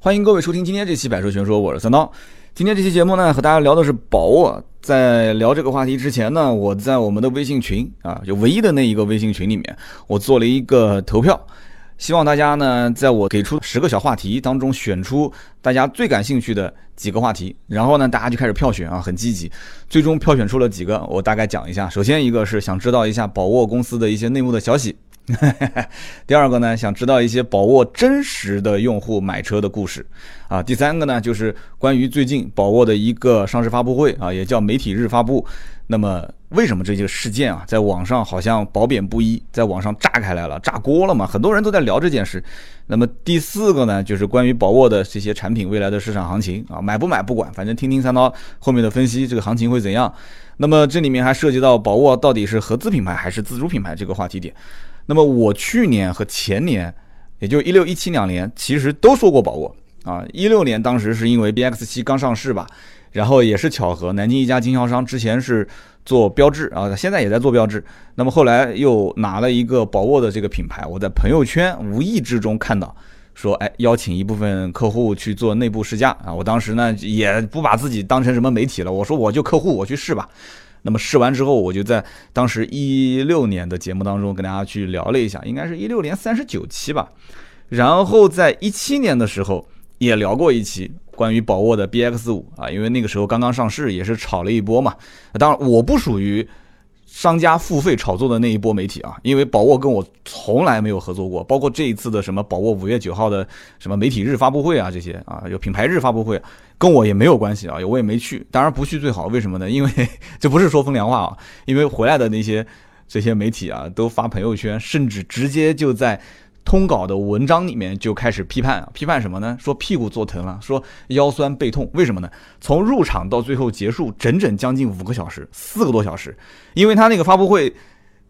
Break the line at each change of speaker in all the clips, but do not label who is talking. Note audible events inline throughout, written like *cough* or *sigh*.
欢迎各位收听今天这期《百车全说》，我是三刀。今天这期节目呢，和大家聊的是宝沃。在聊这个话题之前呢，我在我们的微信群啊，就唯一的那一个微信群里面，我做了一个投票，希望大家呢，在我给出十个小话题当中，选出大家最感兴趣的几个话题，然后呢，大家就开始票选啊，很积极。最终票选出了几个，我大概讲一下。首先一个是想知道一下宝沃公司的一些内幕的消息。*laughs* 第二个呢，想知道一些宝沃真实的用户买车的故事啊。第三个呢，就是关于最近宝沃的一个上市发布会啊，也叫媒体日发布。那么为什么这些事件啊，在网上好像褒贬不一，在网上炸开来了，炸锅了嘛？很多人都在聊这件事。那么第四个呢，就是关于宝沃的这些产品未来的市场行情啊，买不买不管，反正听听三刀后面的分析，这个行情会怎样？那么这里面还涉及到宝沃到底是合资品牌还是自主品牌这个话题点。那么我去年和前年，也就一六一七两年，其实都说过宝沃啊。一六年当时是因为 B X 七刚上市吧，然后也是巧合，南京一家经销商之前是做标志啊，现在也在做标志。那么后来又拿了一个宝沃的这个品牌，我在朋友圈无意之中看到，说哎邀请一部分客户去做内部试驾啊。我当时呢也不把自己当成什么媒体了，我说我就客户，我去试吧。那么试完之后，我就在当时一六年的节目当中跟大家去聊了一下，应该是一六年三十九期吧。然后在一七年的时候也聊过一期关于宝沃的 BX 五啊，因为那个时候刚刚上市，也是炒了一波嘛。当然我不属于。商家付费炒作的那一波媒体啊，因为宝沃跟我从来没有合作过，包括这一次的什么宝沃五月九号的什么媒体日发布会啊，这些啊有品牌日发布会，跟我也没有关系啊，我也没去，当然不去最好，为什么呢？因为 *laughs* 这不是说风凉话啊，因为回来的那些这些媒体啊，都发朋友圈，甚至直接就在。通稿的文章里面就开始批判，批判什么呢？说屁股坐疼了，说腰酸背痛，为什么呢？从入场到最后结束，整整将近五个小时，四个多小时。因为他那个发布会，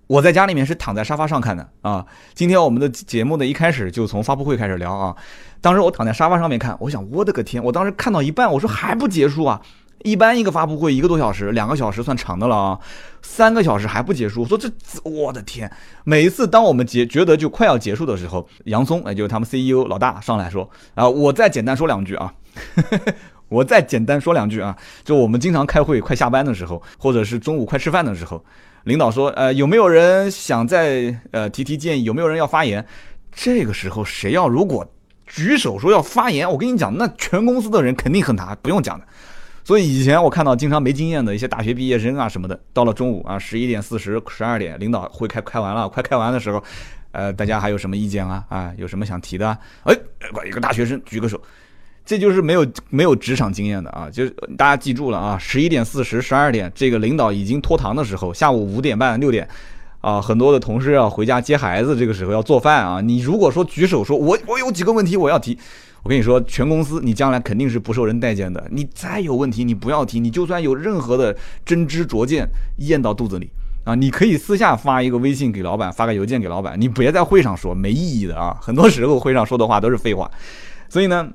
我在家里面是躺在沙发上看的啊。今天我们的节目呢，一开始就从发布会开始聊啊。当时我躺在沙发上面看，我想我的个天，我当时看到一半，我说还不结束啊。一般一个发布会一个多小时，两个小时算长的了啊，三个小时还不结束。我说这，我的天！每一次当我们结觉得就快要结束的时候，杨松，也就是他们 CEO 老大上来说啊，我再简单说两句啊，*laughs* 我再简单说两句啊，就我们经常开会快下班的时候，或者是中午快吃饭的时候，领导说，呃，有没有人想再呃提提建议？有没有人要发言？这个时候谁要如果举手说要发言，我跟你讲，那全公司的人肯定恨他，不用讲的。所以以前我看到经常没经验的一些大学毕业生啊什么的，到了中午啊十一点四十、十二点，领导会开开完了，快开完的时候，呃，大家还有什么意见啊？啊，有什么想提的？哎，一个大学生举个手，这就是没有没有职场经验的啊！就是大家记住了啊，十一点四十、十二点，这个领导已经拖堂的时候，下午五点半、六点，啊，很多的同事要回家接孩子，这个时候要做饭啊。你如果说举手说，我我有几个问题我要提。我跟你说，全公司你将来肯定是不受人待见的。你再有问题，你不要提。你就算有任何的真知灼见，咽到肚子里啊，你可以私下发一个微信给老板，发个邮件给老板。你别在会上说，没意义的啊。很多时候会上说的话都是废话。*laughs* 所以呢，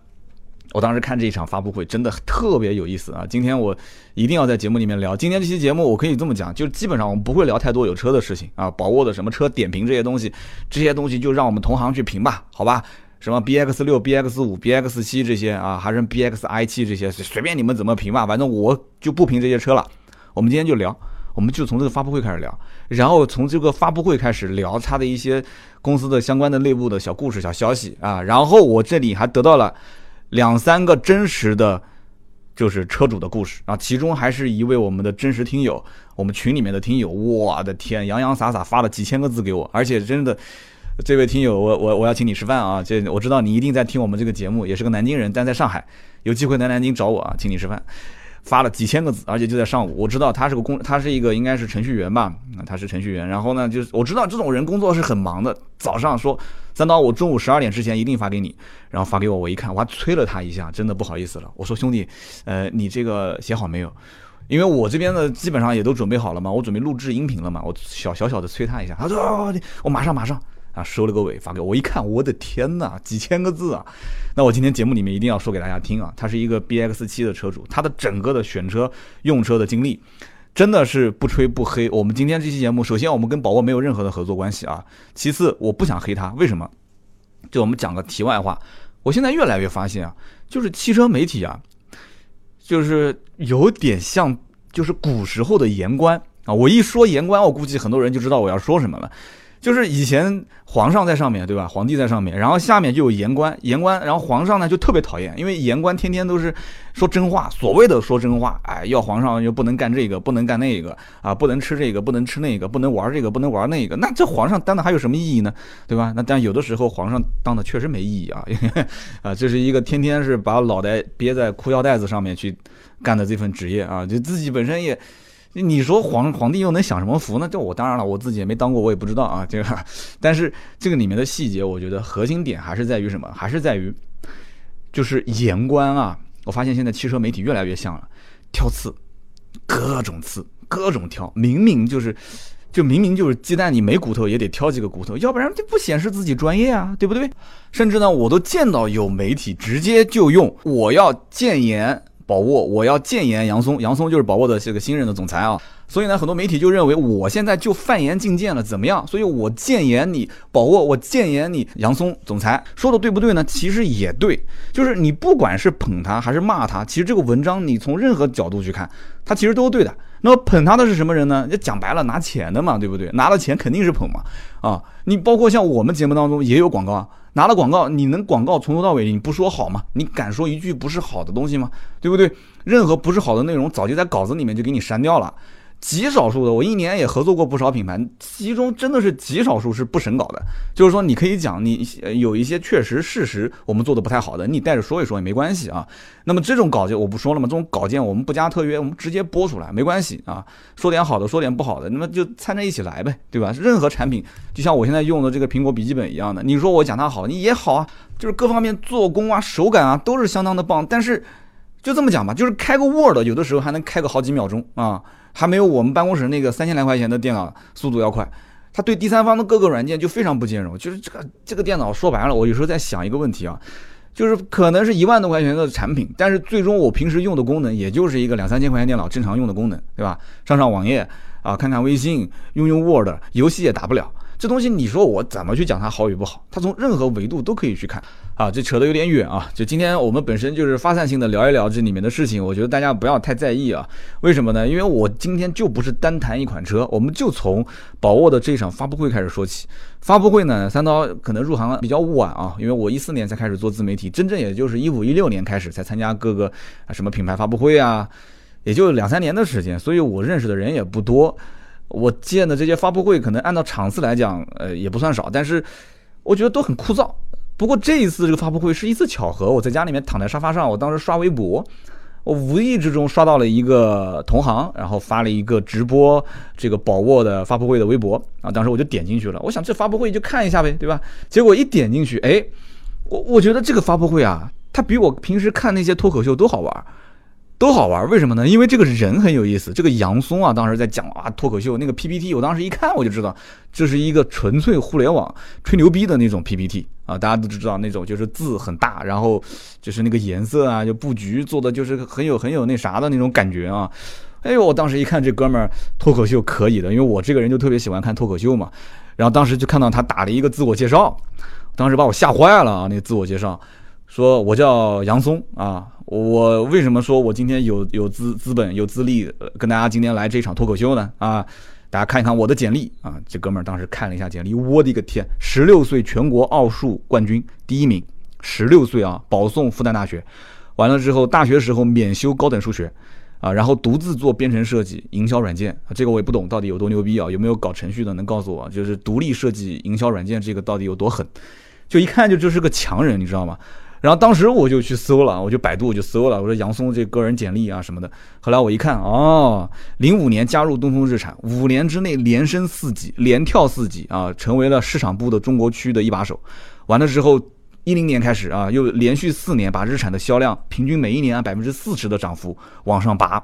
我当时看这一场发布会真的特别有意思啊。今天我一定要在节目里面聊。今天这期节目我可以这么讲，就基本上我们不会聊太多有车的事情啊，宝沃的什么车点评这些东西，这些东西就让我们同行去评吧，好吧？什么 B X 六、B X 五、B X 七这些啊，还是 B X I 七这些，随便你们怎么评吧，反正我就不评这些车了。我们今天就聊，我们就从这个发布会开始聊，然后从这个发布会开始聊它的一些公司的相关的内部的小故事、小消息啊。然后我这里还得到了两三个真实的，就是车主的故事啊，其中还是一位我们的真实听友，我们群里面的听友，我的天，洋洋洒洒发了几千个字给我，而且真的。这位听友，我我我要请你吃饭啊！这我知道你一定在听我们这个节目，也是个南京人，但在上海，有机会来南京找我啊，请你吃饭。发了几千个字，而且就在上午。我知道他是个工，他是一个应该是程序员吧？他是程序员。然后呢，就是我知道这种人工作是很忙的。早上说三刀，我中午十二点之前一定发给你，然后发给我，我一看，我还催了他一下，真的不好意思了。我说兄弟，呃，你这个写好没有？因为我这边的基本上也都准备好了嘛，我准备录制音频了嘛。我小小小的催他一下，他说我马上马上。啊，收了个尾发给我，我一看，我的天哪，几千个字啊！那我今天节目里面一定要说给大家听啊，他是一个 B X 七的车主，他的整个的选车用车的经历，真的是不吹不黑。我们今天这期节目，首先我们跟宝沃没有任何的合作关系啊，其次我不想黑他，为什么？就我们讲个题外话，我现在越来越发现啊，就是汽车媒体啊，就是有点像就是古时候的言官啊。我一说言官，我估计很多人就知道我要说什么了。就是以前皇上在上面对吧？皇帝在上面，然后下面就有言官，言官，然后皇上呢就特别讨厌，因为言官天天都是说真话，所谓的说真话，哎，要皇上又不能干这个，不能干那个啊，不能吃这个，不能吃那个，不能玩这个，不能玩那个，那这皇上当的还有什么意义呢？*laughs* 对吧？那但有的时候皇上当的确实没意义啊，啊，这是一个天天是把脑袋憋在裤腰带子上面去干的这份职业啊，就自己本身也。你说皇皇帝又能享什么福呢？这我当然了，我自己也没当过，我也不知道啊。这个，但是这个里面的细节，我觉得核心点还是在于什么？还是在于，就是言官啊。我发现现在汽车媒体越来越像了，挑刺，各种刺，各种挑。明明就是，就明明就是鸡蛋，你没骨头也得挑几个骨头，要不然就不显示自己专业啊，对不对？甚至呢，我都见到有媒体直接就用我要谏言。宝沃，我要谏言杨松，杨松就是宝沃的这个新任的总裁啊，所以呢，很多媒体就认为我现在就犯言进谏了，怎么样？所以我谏言你宝沃，我谏言你杨松总裁，说的对不对呢？其实也对，就是你不管是捧他还是骂他，其实这个文章你从任何角度去看，他其实都对的。那么捧他的是什么人呢？就讲白了，拿钱的嘛，对不对？拿了钱肯定是捧嘛，啊，你包括像我们节目当中也有广告啊。拿了广告，你能广告从头到尾你不说好吗？你敢说一句不是好的东西吗？对不对？任何不是好的内容，早就在稿子里面就给你删掉了。极少数的，我一年也合作过不少品牌，其中真的是极少数是不审稿的。就是说，你可以讲你有一些确实事实我们做的不太好的，你带着说一说也没关系啊。那么这种稿件我不说了嘛，这种稿件我们不加特约，我们直接播出来没关系啊。说点好的，说点不好的，那么就掺在一起来呗，对吧？任何产品就像我现在用的这个苹果笔记本一样的，你说我讲它好，你也好啊，就是各方面做工啊、手感啊都是相当的棒。但是就这么讲吧，就是开个 Word 有的时候还能开个好几秒钟啊。还没有我们办公室那个三千来块钱的电脑速度要快，它对第三方的各个软件就非常不兼容。就是这个这个电脑说白了，我有时候在想一个问题啊，就是可能是一万多块钱的产品，但是最终我平时用的功能也就是一个两三千块钱电脑正常用的功能，对吧？上上网页啊，看看微信，用用 Word，游戏也打不了。这东西你说我怎么去讲它好与不好？它从任何维度都可以去看啊，这扯得有点远啊。就今天我们本身就是发散性的聊一聊这里面的事情，我觉得大家不要太在意啊。为什么呢？因为我今天就不是单谈一款车，我们就从宝沃的这场发布会开始说起。发布会呢，三刀可能入行比较晚啊，因为我一四年才开始做自媒体，真正也就是一五一六年开始才参加各个啊什么品牌发布会啊，也就两三年的时间，所以我认识的人也不多。我见的这些发布会，可能按照场次来讲，呃，也不算少，但是我觉得都很枯燥。不过这一次这个发布会是一次巧合，我在家里面躺在沙发上，我当时刷微博，我无意之中刷到了一个同行，然后发了一个直播这个宝沃的发布会的微博啊，当时我就点进去了，我想这发布会就看一下呗，对吧？结果一点进去，哎，我我觉得这个发布会啊，它比我平时看那些脱口秀都好玩。都好玩，为什么呢？因为这个人很有意思。这个杨松啊，当时在讲啊脱口秀那个 PPT，我当时一看我就知道，这是一个纯粹互联网吹牛逼的那种 PPT 啊。大家都知道那种就是字很大，然后就是那个颜色啊，就布局做的就是很有很有那啥的那种感觉啊。哎呦，我当时一看这哥们儿脱口秀可以的，因为我这个人就特别喜欢看脱口秀嘛。然后当时就看到他打了一个自我介绍，当时把我吓坏了啊！那个自我介绍说我叫杨松啊。我为什么说我今天有有资资本有资历跟大家今天来这场脱口秀呢？啊，大家看一看我的简历啊，这哥们儿当时看了一下简历，我的个天，十六岁全国奥数冠军第一名，十六岁啊，保送复旦大学，完了之后大学时候免修高等数学，啊，然后独自做编程设计营销软件，这个我也不懂到底有多牛逼啊，有没有搞程序的能告诉我？就是独立设计营销软件这个到底有多狠？就一看就就是个强人，你知道吗？然后当时我就去搜了，我就百度我就搜了，我说杨松这个人简历啊什么的。后来我一看，哦，零五年加入东风日产，五年之内连升四级，连跳四级啊，成为了市场部的中国区的一把手。完了之后，一零年开始啊，又连续四年把日产的销量平均每一年按百分之四十的涨幅往上拔，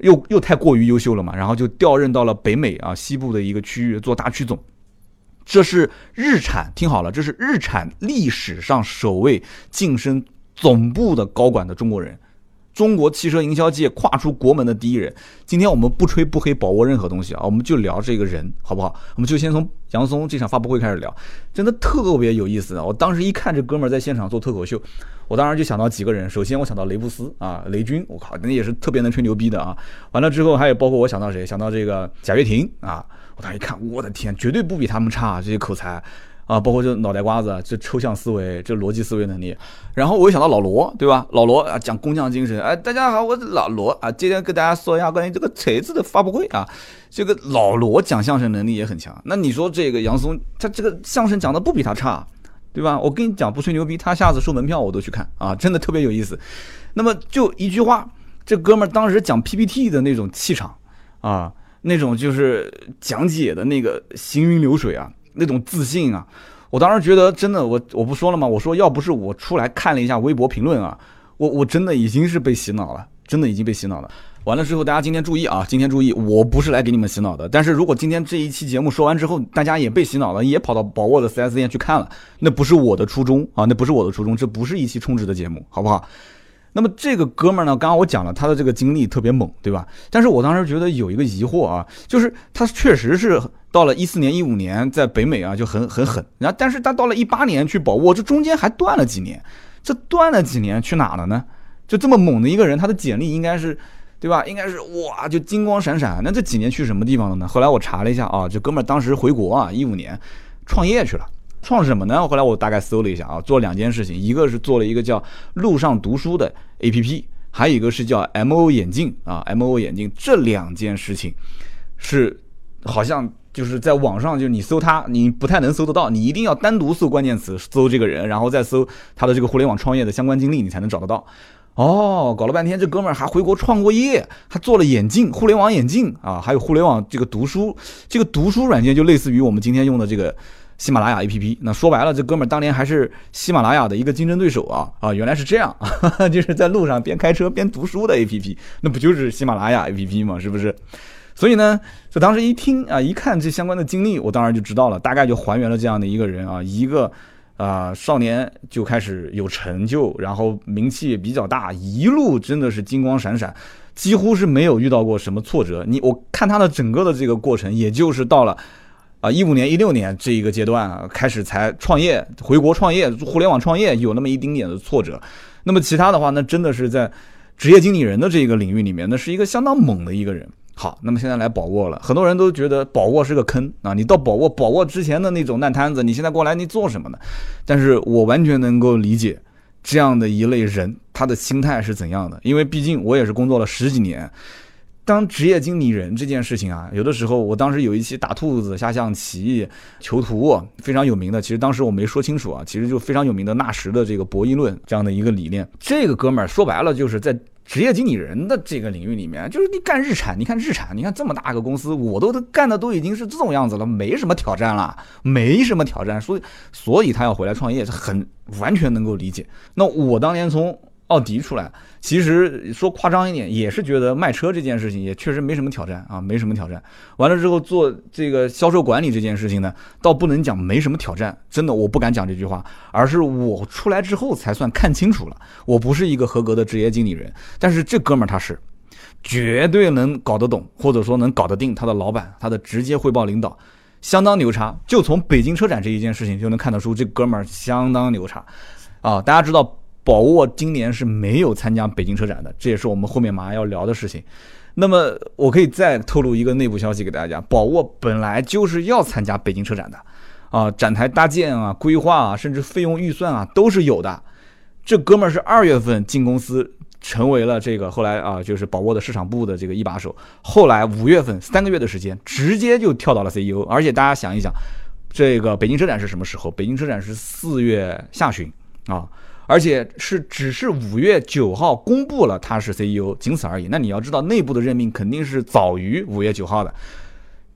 又又太过于优秀了嘛，然后就调任到了北美啊西部的一个区域做大区总。这是日产，听好了，这是日产历史上首位晋升总部的高管的中国人，中国汽车营销界跨出国门的第一人。今天我们不吹不黑宝沃任何东西啊，我们就聊这个人，好不好？我们就先从杨松这场发布会开始聊，真的特别有意思啊！我当时一看这哥们儿在现场做脱口秀，我当时就想到几个人。首先我想到雷布斯啊，雷军，我靠，那也是特别能吹牛逼的啊。完了之后还有包括我想到谁？想到这个贾跃亭啊，我当时一看，我的天，绝对不比他们差这些口才。啊，包括这脑袋瓜子，这抽象思维，这逻辑思维能力，然后我又想到老罗，对吧？老罗啊，讲工匠精神。哎，大家好，我是老罗啊，今天跟大家说一下关于这个锤子的发布会啊。这个老罗讲相声能力也很强。那你说这个杨松，他这个相声讲的不比他差，对吧？我跟你讲，不吹牛逼，他下次收门票我都去看啊，真的特别有意思。那么就一句话，这哥们儿当时讲 PPT 的那种气场啊，那种就是讲解的那个行云流水啊。那种自信啊，我当时觉得真的，我我不说了吗？我说要不是我出来看了一下微博评论啊，我我真的已经是被洗脑了，真的已经被洗脑了。完了之后，大家今天注意啊，今天注意，我不是来给你们洗脑的。但是如果今天这一期节目说完之后，大家也被洗脑了，也跑到宝沃的 4S 店去看了，那不是我的初衷啊，那不是我的初衷，这不是一期充值的节目，好不好？那么这个哥们儿呢，刚刚我讲了他的这个经历特别猛，对吧？但是我当时觉得有一个疑惑啊，就是他确实是到了一四年、一五年在北美啊就很很狠，然后但是他到了一八年去宝沃，这中间还断了几年，这断了几年去哪了呢？就这么猛的一个人，他的简历应该是，对吧？应该是哇，就金光闪闪。那这几年去什么地方了呢？后来我查了一下啊，这哥们儿当时回国啊，一五年创业去了。创什么呢？后来我大概搜了一下啊，做两件事情，一个是做了一个叫路上读书的 APP，还有一个是叫 MO 眼镜啊，MO 眼镜这两件事情是好像就是在网上，就是你搜他，你不太能搜得到，你一定要单独搜关键词，搜这个人，然后再搜他的这个互联网创业的相关经历，你才能找得到。哦，搞了半天，这哥们儿还回国创过业，还做了眼镜，互联网眼镜啊，还有互联网这个读书，这个读书软件就类似于我们今天用的这个。喜马拉雅 APP，那说白了，这哥们儿当年还是喜马拉雅的一个竞争对手啊啊，原来是这样，*laughs* 就是在路上边开车边读书的 APP，那不就是喜马拉雅 APP 吗？是不是？所以呢，就当时一听啊，一看这相关的经历，我当然就知道了，大概就还原了这样的一个人啊，一个啊少年就开始有成就，然后名气也比较大，一路真的是金光闪闪，几乎是没有遇到过什么挫折。你我看他的整个的这个过程，也就是到了。啊，一五年、一六年这一个阶段啊，开始才创业，回国创业，互联网创业有那么一丁点的挫折。那么其他的话，那真的是在职业经理人的这个领域里面，那是一个相当猛的一个人。好，那么现在来宝沃了，很多人都觉得宝沃是个坑啊。你到宝沃，宝沃之前的那种烂摊子，你现在过来你做什么呢？但是我完全能够理解这样的一类人他的心态是怎样的，因为毕竟我也是工作了十几年。当职业经理人这件事情啊，有的时候我当时有一期打兔子、下象棋、囚徒非常有名的，其实当时我没说清楚啊，其实就非常有名的纳什的这个博弈论这样的一个理念。这个哥们儿说白了就是在职业经理人的这个领域里面，就是你干日产，你看日产，你看这么大个公司，我都干的都已经是这种样子了，没什么挑战了，没什么挑战，所以所以他要回来创业是很完全能够理解。那我当年从奥迪出来，其实说夸张一点，也是觉得卖车这件事情也确实没什么挑战啊，没什么挑战。完了之后做这个销售管理这件事情呢，倒不能讲没什么挑战，真的我不敢讲这句话，而是我出来之后才算看清楚了，我不是一个合格的职业经理人，但是这哥们儿他是绝对能搞得懂，或者说能搞得定他的老板，他的直接汇报领导，相当牛叉。就从北京车展这一件事情就能看得出，这哥们儿相当牛叉啊！大家知道。宝沃今年是没有参加北京车展的，这也是我们后面马上要聊的事情。那么我可以再透露一个内部消息给大家：宝沃本来就是要参加北京车展的，啊，展台搭建啊、规划啊，甚至费用预算啊都是有的。这哥们儿是二月份进公司，成为了这个后来啊，就是宝沃的市场部的这个一把手。后来五月份三个月的时间，直接就跳到了 CEO。而且大家想一想，这个北京车展是什么时候？北京车展是四月下旬啊。而且是只是五月九号公布了他是 CEO，仅此而已。那你要知道，内部的任命肯定是早于五月九号的。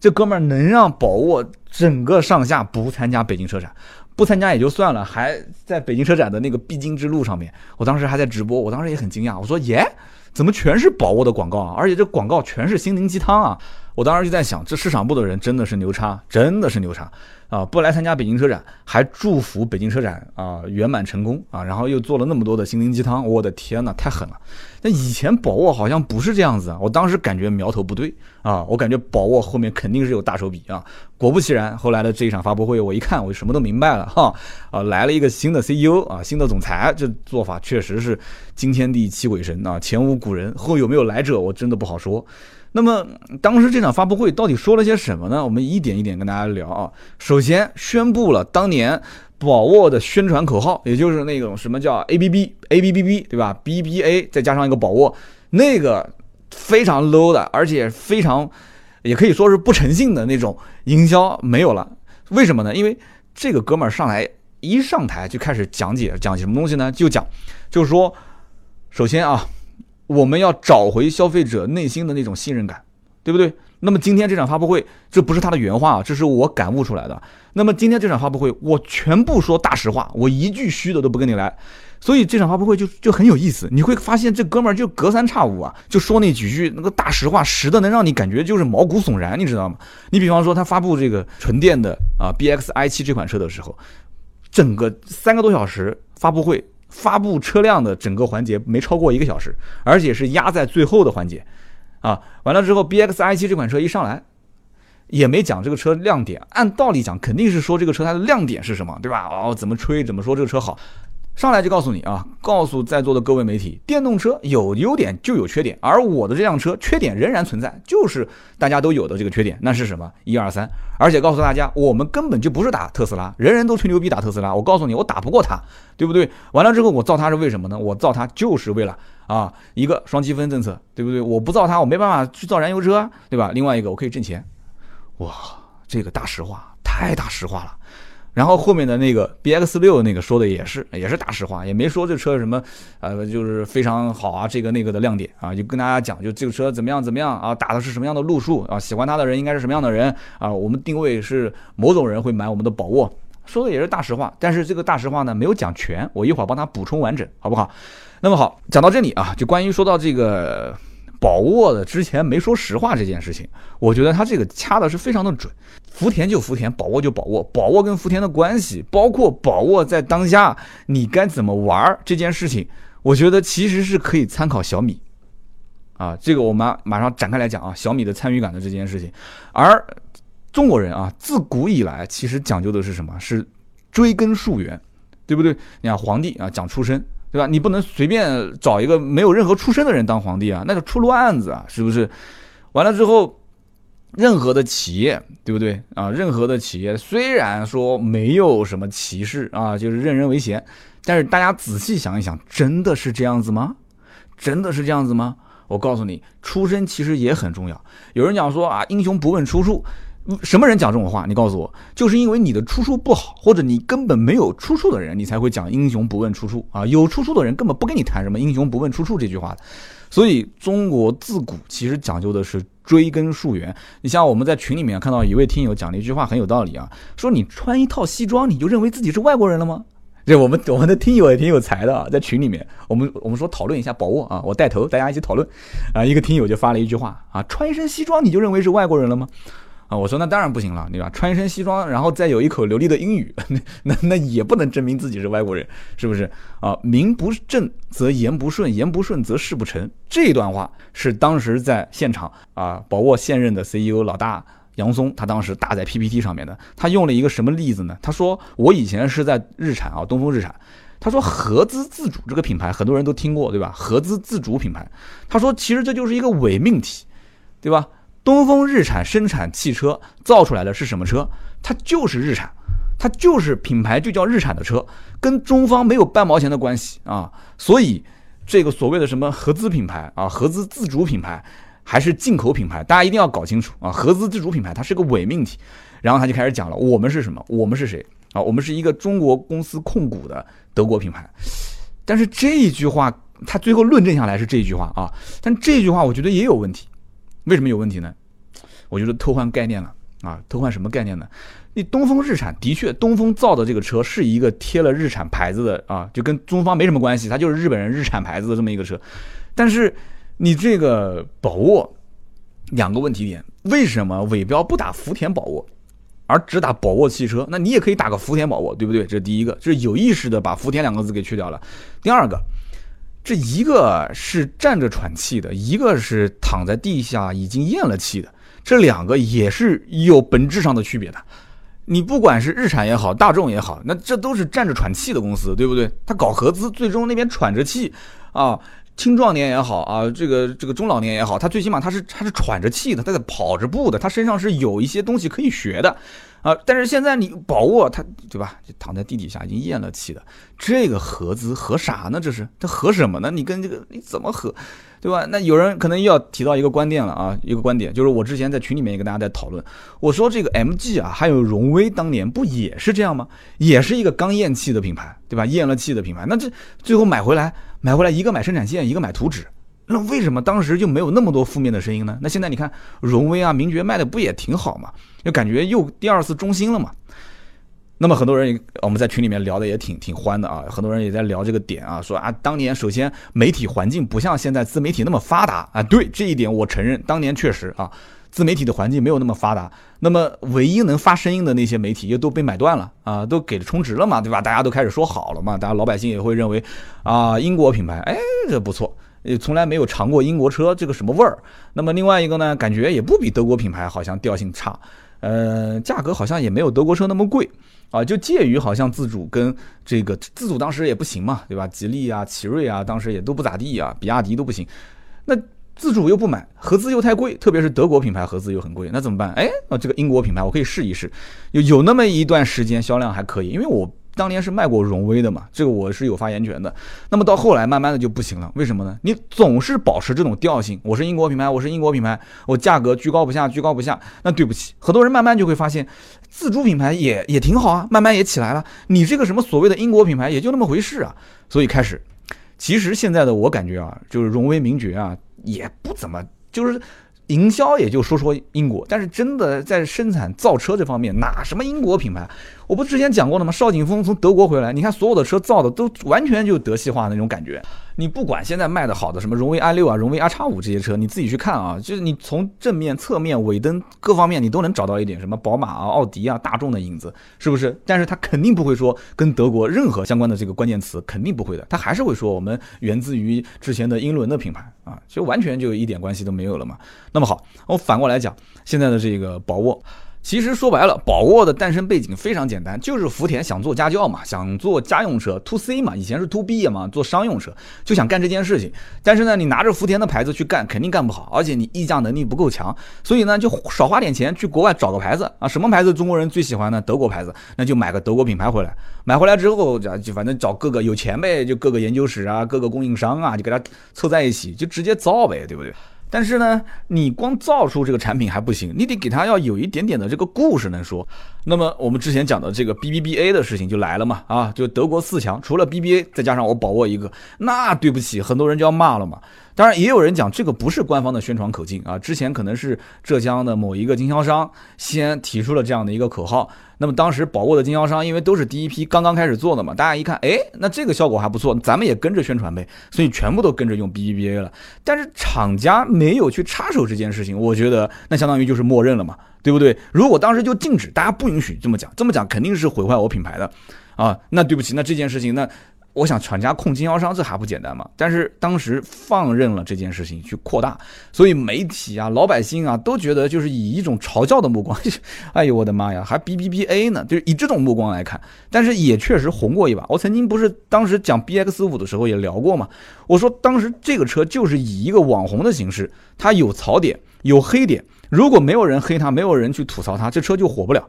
这哥们儿能让宝沃整个上下不参加北京车展，不参加也就算了，还在北京车展的那个必经之路上面。我当时还在直播，我当时也很惊讶，我说耶，怎么全是宝沃的广告啊？而且这广告全是心灵鸡汤啊！我当时就在想，这市场部的人真的是牛叉，真的是牛叉啊！不来参加北京车展，还祝福北京车展啊圆满成功啊！然后又做了那么多的心灵鸡汤，我的天呐，太狠了！那以前宝沃好像不是这样子啊，我当时感觉苗头不对啊，我感觉宝沃后面肯定是有大手笔啊！果不其然，后来的这一场发布会，我一看，我就什么都明白了哈！啊，来了一个新的 CEO 啊，新的总裁，这做法确实是惊天地泣鬼神啊，前无古人，后有没有来者，我真的不好说。那么当时这场发布会到底说了些什么呢？我们一点一点跟大家聊啊。首先宣布了当年宝沃的宣传口号，也就是那种什么叫 A B B A B B B 对吧？B B A 再加上一个宝沃，那个非常 low 的，而且非常也可以说是不诚信的那种营销没有了。为什么呢？因为这个哥们儿上来一上台就开始讲解，讲什么东西呢？就讲就是说，首先啊。我们要找回消费者内心的那种信任感，对不对？那么今天这场发布会，这不是他的原话啊，这是我感悟出来的。那么今天这场发布会，我全部说大实话，我一句虚的都不跟你来。所以这场发布会就就很有意思，你会发现这哥们儿就隔三差五啊，就说那几句那个大实话，实的能让你感觉就是毛骨悚然，你知道吗？你比方说他发布这个纯电的啊 BX i7 这款车的时候，整个三个多小时发布会。发布车辆的整个环节没超过一个小时，而且是压在最后的环节，啊，完了之后，B X i 七这款车一上来，也没讲这个车亮点，按道理讲肯定是说这个车它的亮点是什么，对吧？哦，怎么吹，怎么说这个车好。上来就告诉你啊，告诉在座的各位媒体，电动车有优点就有缺点，而我的这辆车缺点仍然存在，就是大家都有的这个缺点，那是什么？一二三，而且告诉大家，我们根本就不是打特斯拉，人人都吹牛逼打特斯拉，我告诉你，我打不过它，对不对？完了之后，我造它是为什么呢？我造它就是为了啊，一个双积分政策，对不对？我不造它，我没办法去造燃油车，对吧？另外一个，我可以挣钱，哇，这个大实话，太大实话了。然后后面的那个 B X 六那个说的也是也是大实话，也没说这车什么，呃，就是非常好啊，这个那个的亮点啊，就跟大家讲，就这个车怎么样怎么样啊，打的是什么样的路数啊，喜欢它的人应该是什么样的人啊，我们定位是某种人会买我们的宝沃，说的也是大实话，但是这个大实话呢没有讲全，我一会儿帮他补充完整，好不好？那么好，讲到这里啊，就关于说到这个。宝沃的之前没说实话这件事情，我觉得他这个掐的是非常的准。福田就福田，宝沃就宝沃，宝沃跟福田的关系，包括宝沃在当下你该怎么玩这件事情，我觉得其实是可以参考小米。啊，这个我们马上展开来讲啊，小米的参与感的这件事情。而中国人啊，自古以来其实讲究的是什么？是追根溯源，对不对？你看皇帝啊，讲出身。对吧？你不能随便找一个没有任何出身的人当皇帝啊，那就出乱子啊，是不是？完了之后，任何的企业，对不对啊？任何的企业虽然说没有什么歧视啊，就是任人唯贤，但是大家仔细想一想，真的是这样子吗？真的是这样子吗？我告诉你，出身其实也很重要。有人讲说啊，英雄不问出处。什么人讲这种话？你告诉我，就是因为你的出处不好，或者你根本没有出处的人，你才会讲英雄不问出处啊。有出处的人根本不跟你谈什么英雄不问出处这句话的。所以中国自古其实讲究的是追根溯源。你像我们在群里面看到一位听友讲了一句话很有道理啊，说你穿一套西装你就认为自己是外国人了吗？这我们我们的听友也挺有才的啊，在群里面我们我们说讨论一下宝沃啊，我带头大家一起讨论啊，一个听友就发了一句话啊，穿一身西装你就认为是外国人了吗？啊，我说那当然不行了，对吧？穿一身西装，然后再有一口流利的英语，*laughs* 那那那也不能证明自己是外国人，是不是？啊，名不正则言不顺，言不顺则事不成。这段话是当时在现场啊，宝沃现任的 CEO 老大杨松，他当时打在 PPT 上面的。他用了一个什么例子呢？他说我以前是在日产啊，东风日产。他说合资自主这个品牌很多人都听过，对吧？合资自主品牌，他说其实这就是一个伪命题，对吧？东风日产生产汽车造出来的是什么车？它就是日产，它就是品牌就叫日产的车，跟中方没有半毛钱的关系啊！所以这个所谓的什么合资品牌啊，合资自主品牌还是进口品牌，大家一定要搞清楚啊！合资自主品牌它是个伪命题。然后他就开始讲了，我们是什么？我们是谁啊？我们是一个中国公司控股的德国品牌。但是这一句话，他最后论证下来是这一句话啊，但这句话我觉得也有问题。为什么有问题呢？我觉得偷换概念了啊！偷换什么概念呢？你东风日产的确，东风造的这个车是一个贴了日产牌子的啊，就跟中方没什么关系，它就是日本人日产牌子的这么一个车。但是你这个宝沃两个问题点，为什么尾标不打福田宝沃，而只打宝沃汽车？那你也可以打个福田宝沃，对不对？这是第一个，这是有意识的把福田两个字给去掉了。第二个，这一个是站着喘气的，一个是躺在地下已经咽了气的，这两个也是有本质上的区别的。你不管是日产也好，大众也好，那这都是站着喘气的公司，对不对？他搞合资，最终那边喘着气啊。青壮年也好啊，这个这个中老年也好，他最起码他是他是喘着气的，他在跑着步的，他身上是有一些东西可以学的啊。但是现在你宝沃他对吧，就躺在地底下已经咽了气的，这个合资合啥呢？这是他合什么呢？你跟这个你怎么合，对吧？那有人可能又要提到一个观点了啊，一个观点就是我之前在群里面也跟大家在讨论，我说这个 MG 啊，还有荣威当年不也是这样吗？也是一个刚咽气的品牌，对吧？咽了气的品牌，那这最后买回来。买回来一个买生产线，一个买图纸，那为什么当时就没有那么多负面的声音呢？那现在你看荣威啊、名爵卖的不也挺好嘛？就感觉又第二次中心了嘛。那么很多人我们在群里面聊的也挺挺欢的啊，很多人也在聊这个点啊，说啊，当年首先媒体环境不像现在自媒体那么发达啊，对这一点我承认，当年确实啊。自媒体的环境没有那么发达，那么唯一能发声音的那些媒体又都被买断了啊，都给充值了嘛，对吧？大家都开始说好了嘛，大家老百姓也会认为啊，英国品牌，哎，这不错，也从来没有尝过英国车这个什么味儿。那么另外一个呢，感觉也不比德国品牌好像调性差，呃，价格好像也没有德国车那么贵啊，就介于好像自主跟这个自主当时也不行嘛，对吧？吉利啊、奇瑞啊，当时也都不咋地啊，比亚迪都不行，那。自主又不买，合资又太贵，特别是德国品牌合资又很贵，那怎么办？哎，那这个英国品牌我可以试一试，有有那么一段时间销量还可以，因为我当年是卖过荣威的嘛，这个我是有发言权的。那么到后来慢慢的就不行了，为什么呢？你总是保持这种调性，我是英国品牌，我是英国品牌，我价格居高不下，居高不下。那对不起，很多人慢慢就会发现，自主品牌也也挺好啊，慢慢也起来了。你这个什么所谓的英国品牌也就那么回事啊。所以开始，其实现在的我感觉啊，就是荣威名爵啊。也不怎么，就是营销也就说说英国，但是真的在生产造车这方面，哪什么英国品牌？我不之前讲过了吗？邵景峰从德国回来，你看所有的车造的都完全就德系化那种感觉。你不管现在卖的好的什么荣威 i 六啊、荣威 i 叉五这些车，你自己去看啊，就是你从正面、侧面、尾灯各方面，你都能找到一点什么宝马啊、奥迪啊、大众的影子，是不是？但是他肯定不会说跟德国任何相关的这个关键词，肯定不会的，他还是会说我们源自于之前的英伦的品牌啊，就完全就一点关系都没有了嘛。那么好，我反过来讲，现在的这个宝沃。其实说白了，宝沃的诞生背景非常简单，就是福田想做家轿嘛，想做家用车，to C 嘛，以前是 to B 嘛，做商用车就想干这件事情。但是呢，你拿着福田的牌子去干，肯定干不好，而且你议价能力不够强，所以呢，就少花点钱去国外找个牌子啊，什么牌子中国人最喜欢呢？德国牌子，那就买个德国品牌回来。买回来之后，就反正找各个有钱呗，就各个研究室啊，各个供应商啊，就给他凑在一起，就直接造呗，对不对？但是呢，你光造出这个产品还不行，你得给它要有一点点的这个故事能说。那么我们之前讲的这个 BBBA 的事情就来了嘛，啊，就德国四强，除了 BBA，再加上我宝沃一个，那对不起，很多人就要骂了嘛。当然，也有人讲这个不是官方的宣传口径啊，之前可能是浙江的某一个经销商先提出了这样的一个口号。那么当时宝沃的经销商因为都是第一批刚刚开始做的嘛，大家一看，哎，那这个效果还不错，咱们也跟着宣传呗，所以全部都跟着用 BBA 了。但是厂家没有去插手这件事情，我觉得那相当于就是默认了嘛，对不对？如果当时就禁止，大家不允许这么讲，这么讲肯定是毁坏我品牌的啊。那对不起，那这件事情那。我想厂家控经销商这还不简单吗？但是当时放任了这件事情去扩大，所以媒体啊、老百姓啊都觉得就是以一种嘲笑的目光，*laughs* 哎呦我的妈呀，还 B B B A 呢，就是以这种目光来看。但是也确实红过一把。我曾经不是当时讲 B X 五的时候也聊过嘛，我说当时这个车就是以一个网红的形式，它有槽点、有黑点，如果没有人黑它，没有人去吐槽它，这车就火不了。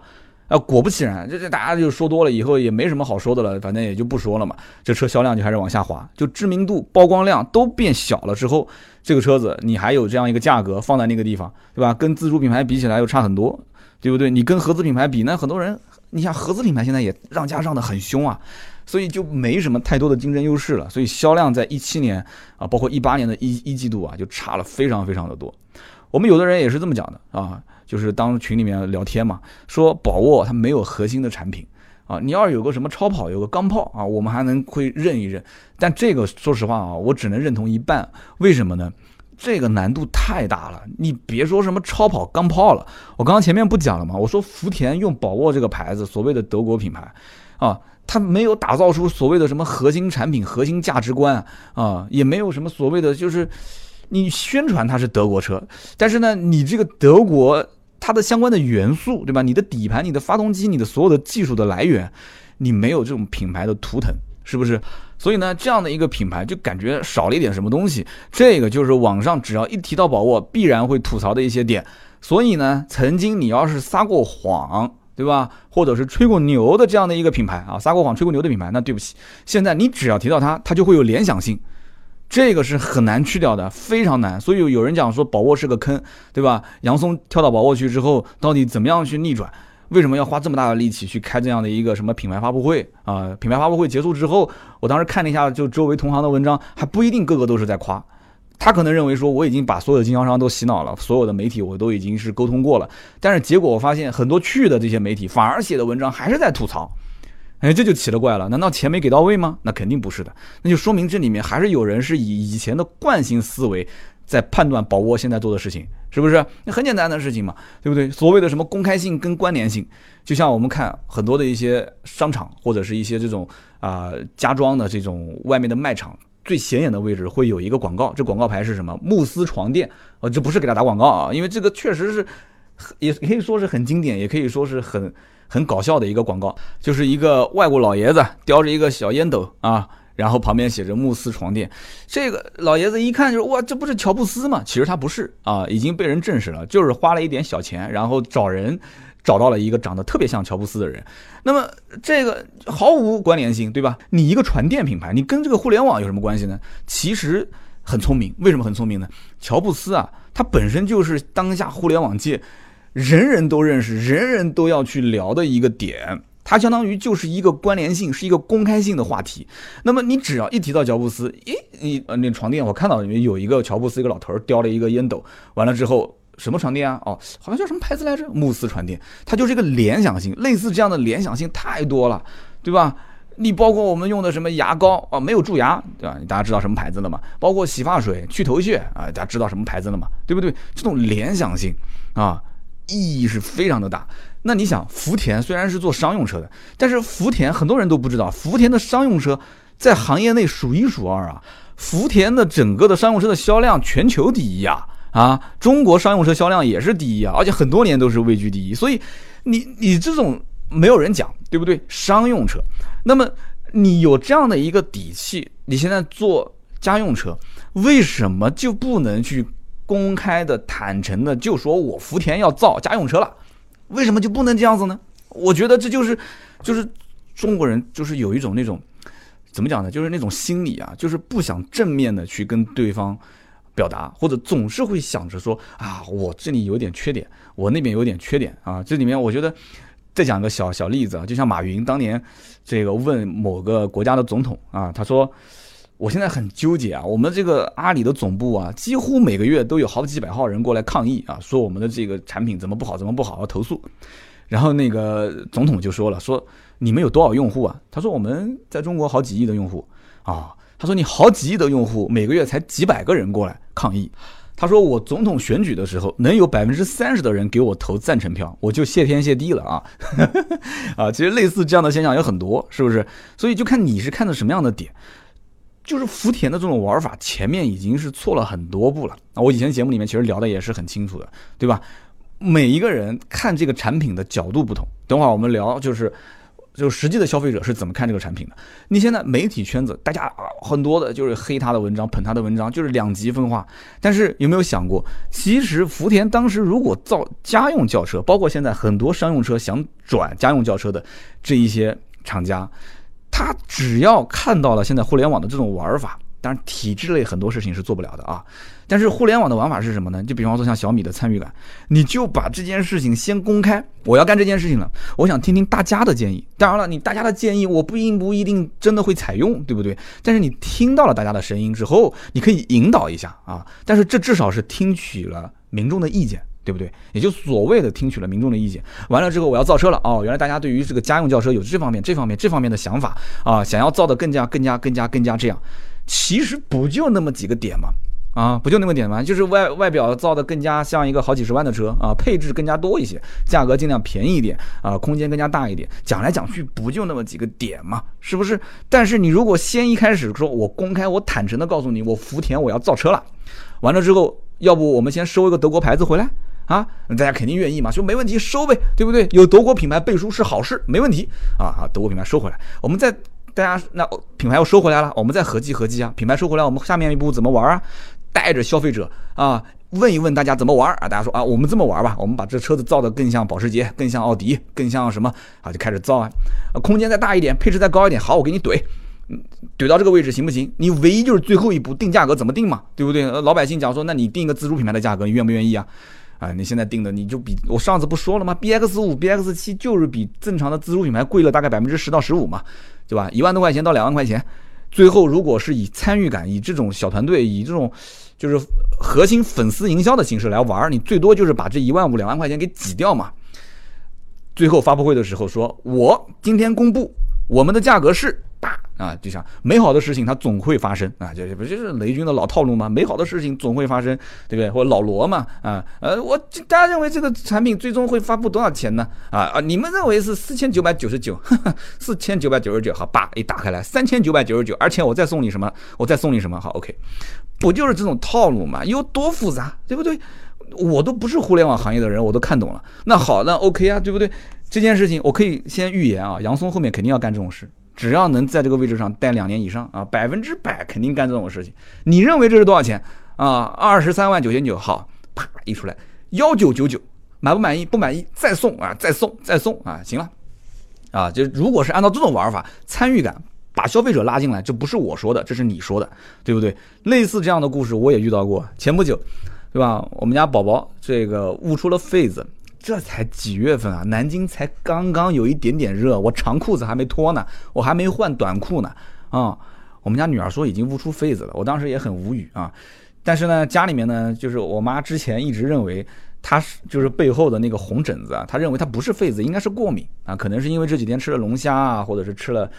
啊，果不其然，这这大家就说多了，以后也没什么好说的了，反正也就不说了嘛。这车销量就开始往下滑，就知名度、曝光量都变小了之后，这个车子你还有这样一个价格放在那个地方，对吧？跟自主品牌比起来又差很多，对不对？你跟合资品牌比，那很多人，你像合资品牌现在也让价让的很凶啊，所以就没什么太多的竞争优势了。所以销量在一七年啊，包括一八年的一一季度啊，就差了非常非常的多。我们有的人也是这么讲的啊。就是当群里面聊天嘛，说宝沃它没有核心的产品啊，你要是有个什么超跑，有个钢炮啊，我们还能会认一认。但这个说实话啊，我只能认同一半。为什么呢？这个难度太大了。你别说什么超跑、钢炮了，我刚刚前面不讲了吗？我说福田用宝沃这个牌子，所谓的德国品牌啊，它没有打造出所谓的什么核心产品、核心价值观啊，也没有什么所谓的就是你宣传它是德国车，但是呢，你这个德国它的相关的元素，对吧？你的底盘、你的发动机、你的所有的技术的来源，你没有这种品牌的图腾，是不是？所以呢，这样的一个品牌就感觉少了一点什么东西。这个就是网上只要一提到宝沃，必然会吐槽的一些点。所以呢，曾经你要是撒过谎，对吧？或者是吹过牛的这样的一个品牌啊，撒过谎、吹过牛的品牌，那对不起，现在你只要提到它，它就会有联想性，这个是很难去掉的，非常难。所以有人讲说宝沃是个坑，对吧？杨松跳到宝沃去之后，到底怎么样去逆转？为什么要花这么大的力气去开这样的一个什么品牌发布会啊？品牌发布会结束之后，我当时看了一下，就周围同行的文章，还不一定个个都是在夸。他可能认为说我已经把所有的经销商都洗脑了，所有的媒体我都已经是沟通过了。但是结果我发现很多去的这些媒体反而写的文章还是在吐槽。哎，这就奇了怪了，难道钱没给到位吗？那肯定不是的，那就说明这里面还是有人是以以前的惯性思维。在判断宝沃现在做的事情是不是？那很简单的事情嘛，对不对？所谓的什么公开性跟关联性，就像我们看很多的一些商场或者是一些这种啊家装的这种外面的卖场，最显眼的位置会有一个广告，这广告牌是什么？慕斯床垫。呃，这不是给他打广告啊，因为这个确实是，也可以说是很经典，也可以说是很很搞笑的一个广告，就是一个外国老爷子叼着一个小烟斗啊。然后旁边写着慕斯床垫，这个老爷子一看就是哇，这不是乔布斯吗？其实他不是啊，已经被人证实了，就是花了一点小钱，然后找人找到了一个长得特别像乔布斯的人。那么这个毫无关联性，对吧？你一个船垫品牌，你跟这个互联网有什么关系呢？其实很聪明，为什么很聪明呢？乔布斯啊，他本身就是当下互联网界人人都认识、人人都要去聊的一个点。它相当于就是一个关联性，是一个公开性的话题。那么你只要一提到乔布斯，诶，你呃那床垫，我看到里面有一个乔布斯，一个老头儿叼了一个烟斗，完了之后什么床垫啊？哦，好像叫什么牌子来着？慕斯床垫。它就是一个联想性，类似这样的联想性太多了，对吧？你包括我们用的什么牙膏啊，没有蛀牙，对吧？大家知道什么牌子了吗？包括洗发水、去头屑啊，大家知道什么牌子了吗？对不对？这种联想性啊，意义是非常的大。那你想，福田虽然是做商用车的，但是福田很多人都不知道，福田的商用车在行业内数一数二啊。福田的整个的商用车的销量全球第一啊，啊，中国商用车销量也是第一啊，而且很多年都是位居第一。所以，你你这种没有人讲，对不对？商用车，那么你有这样的一个底气，你现在做家用车，为什么就不能去公开的、坦诚的就说我福田要造家用车了？为什么就不能这样子呢？我觉得这就是，就是中国人就是有一种那种，怎么讲呢？就是那种心理啊，就是不想正面的去跟对方表达，或者总是会想着说啊，我这里有点缺点，我那边有点缺点啊。这里面我觉得再讲个小小例子啊，就像马云当年这个问某个国家的总统啊，他说。我现在很纠结啊，我们这个阿里的总部啊，几乎每个月都有好几百号人过来抗议啊，说我们的这个产品怎么不好，怎么不好，要投诉。然后那个总统就说了，说你们有多少用户啊？他说我们在中国好几亿的用户啊。他说你好几亿的用户，每个月才几百个人过来抗议。他说我总统选举的时候，能有百分之三十的人给我投赞成票，我就谢天谢地了啊。*laughs* 啊，其实类似这样的现象有很多，是不是？所以就看你是看的什么样的点。就是福田的这种玩法，前面已经是错了很多步了。那我以前节目里面其实聊的也是很清楚的，对吧？每一个人看这个产品的角度不同。等会儿我们聊，就是就实际的消费者是怎么看这个产品的。你现在媒体圈子，大家很多的就是黑他的文章，捧他的文章，就是两极分化。但是有没有想过，其实福田当时如果造家用轿车，包括现在很多商用车想转家用轿车的这一些厂家。他只要看到了现在互联网的这种玩法，当然体制类很多事情是做不了的啊。但是互联网的玩法是什么呢？就比方说像小米的参与感，你就把这件事情先公开，我要干这件事情了，我想听听大家的建议。当然了，你大家的建议我不一不一定真的会采用，对不对？但是你听到了大家的声音之后，你可以引导一下啊。但是这至少是听取了民众的意见。对不对？也就所谓的听取了民众的意见，完了之后我要造车了哦。原来大家对于这个家用轿车有这方面、这方面、这方面的想法啊，想要造的更加、更加、更加、更加这样。其实不就那么几个点吗？啊，不就那么点吗？就是外外表造的更加像一个好几十万的车啊，配置更加多一些，价格尽量便宜一点啊，空间更加大一点。讲来讲去不就那么几个点嘛，是不是？但是你如果先一开始说我公开我坦诚的告诉你，我福田我要造车了，完了之后，要不我们先收一个德国牌子回来啊？大家肯定愿意嘛，说没问题，收呗，对不对？有德国品牌背书是好事，没问题啊啊，德国品牌收回来，我们再大家那品牌又收回来了，我们再合计合计啊，品牌收回来，我们下面一步怎么玩啊？带着消费者啊，问一问大家怎么玩啊？大家说啊，我们这么玩吧，我们把这车子造的更像保时捷，更像奥迪，更像什么啊？就开始造啊，空间再大一点，配置再高一点，好，我给你怼，怼到这个位置行不行？你唯一就是最后一步定价格怎么定嘛，对不对？老百姓讲说，那你定一个自主品牌的价格，你愿不愿意啊？啊，你现在定的你就比我上次不说了吗？B X 五、B X 七就是比正常的自主品牌贵了大概百分之十到十五嘛，对吧？一万多块钱到两万块钱，最后如果是以参与感，以这种小团队，以这种。就是核心粉丝营销的形式来玩你最多就是把这一万五两万块钱给挤掉嘛。最后发布会的时候说，我今天公布我们的价格是啊，就像美好的事情它总会发生啊，这不就是雷军的老套路吗？美好的事情总会发生，对不对？或者老罗嘛啊，呃，我大家认为这个产品最终会发布多少钱呢？啊啊，你们认为是四千九百九十九，四千九百九十九，好，叭一打开来三千九百九十九，而且我再送你什么？我再送你什么？好，OK。不就是这种套路嘛？有多复杂，对不对？我都不是互联网行业的人，我都看懂了。那好，那 OK 啊，对不对？这件事情我可以先预言啊，杨松后面肯定要干这种事，只要能在这个位置上待两年以上啊，百分之百肯定干这种事情。你认为这是多少钱啊？二十三万九千九，好，啪一出来，幺九九九，满不满意？不满意再送啊，再送，再送啊，行了，啊，就如果是按照这种玩法，参与感。把消费者拉进来，这不是我说的，这是你说的，对不对？类似这样的故事我也遇到过。前不久，对吧？我们家宝宝这个悟出了痱子，这才几月份啊？南京才刚刚有一点点热，我长裤子还没脱呢，我还没换短裤呢。啊，我们家女儿说已经捂出痱子了，我当时也很无语啊。但是呢，家里面呢，就是我妈之前一直认为她是就是背后的那个红疹子啊，她认为她不是痱子，应该是过敏啊，可能是因为这几天吃了龙虾啊，或者是吃了。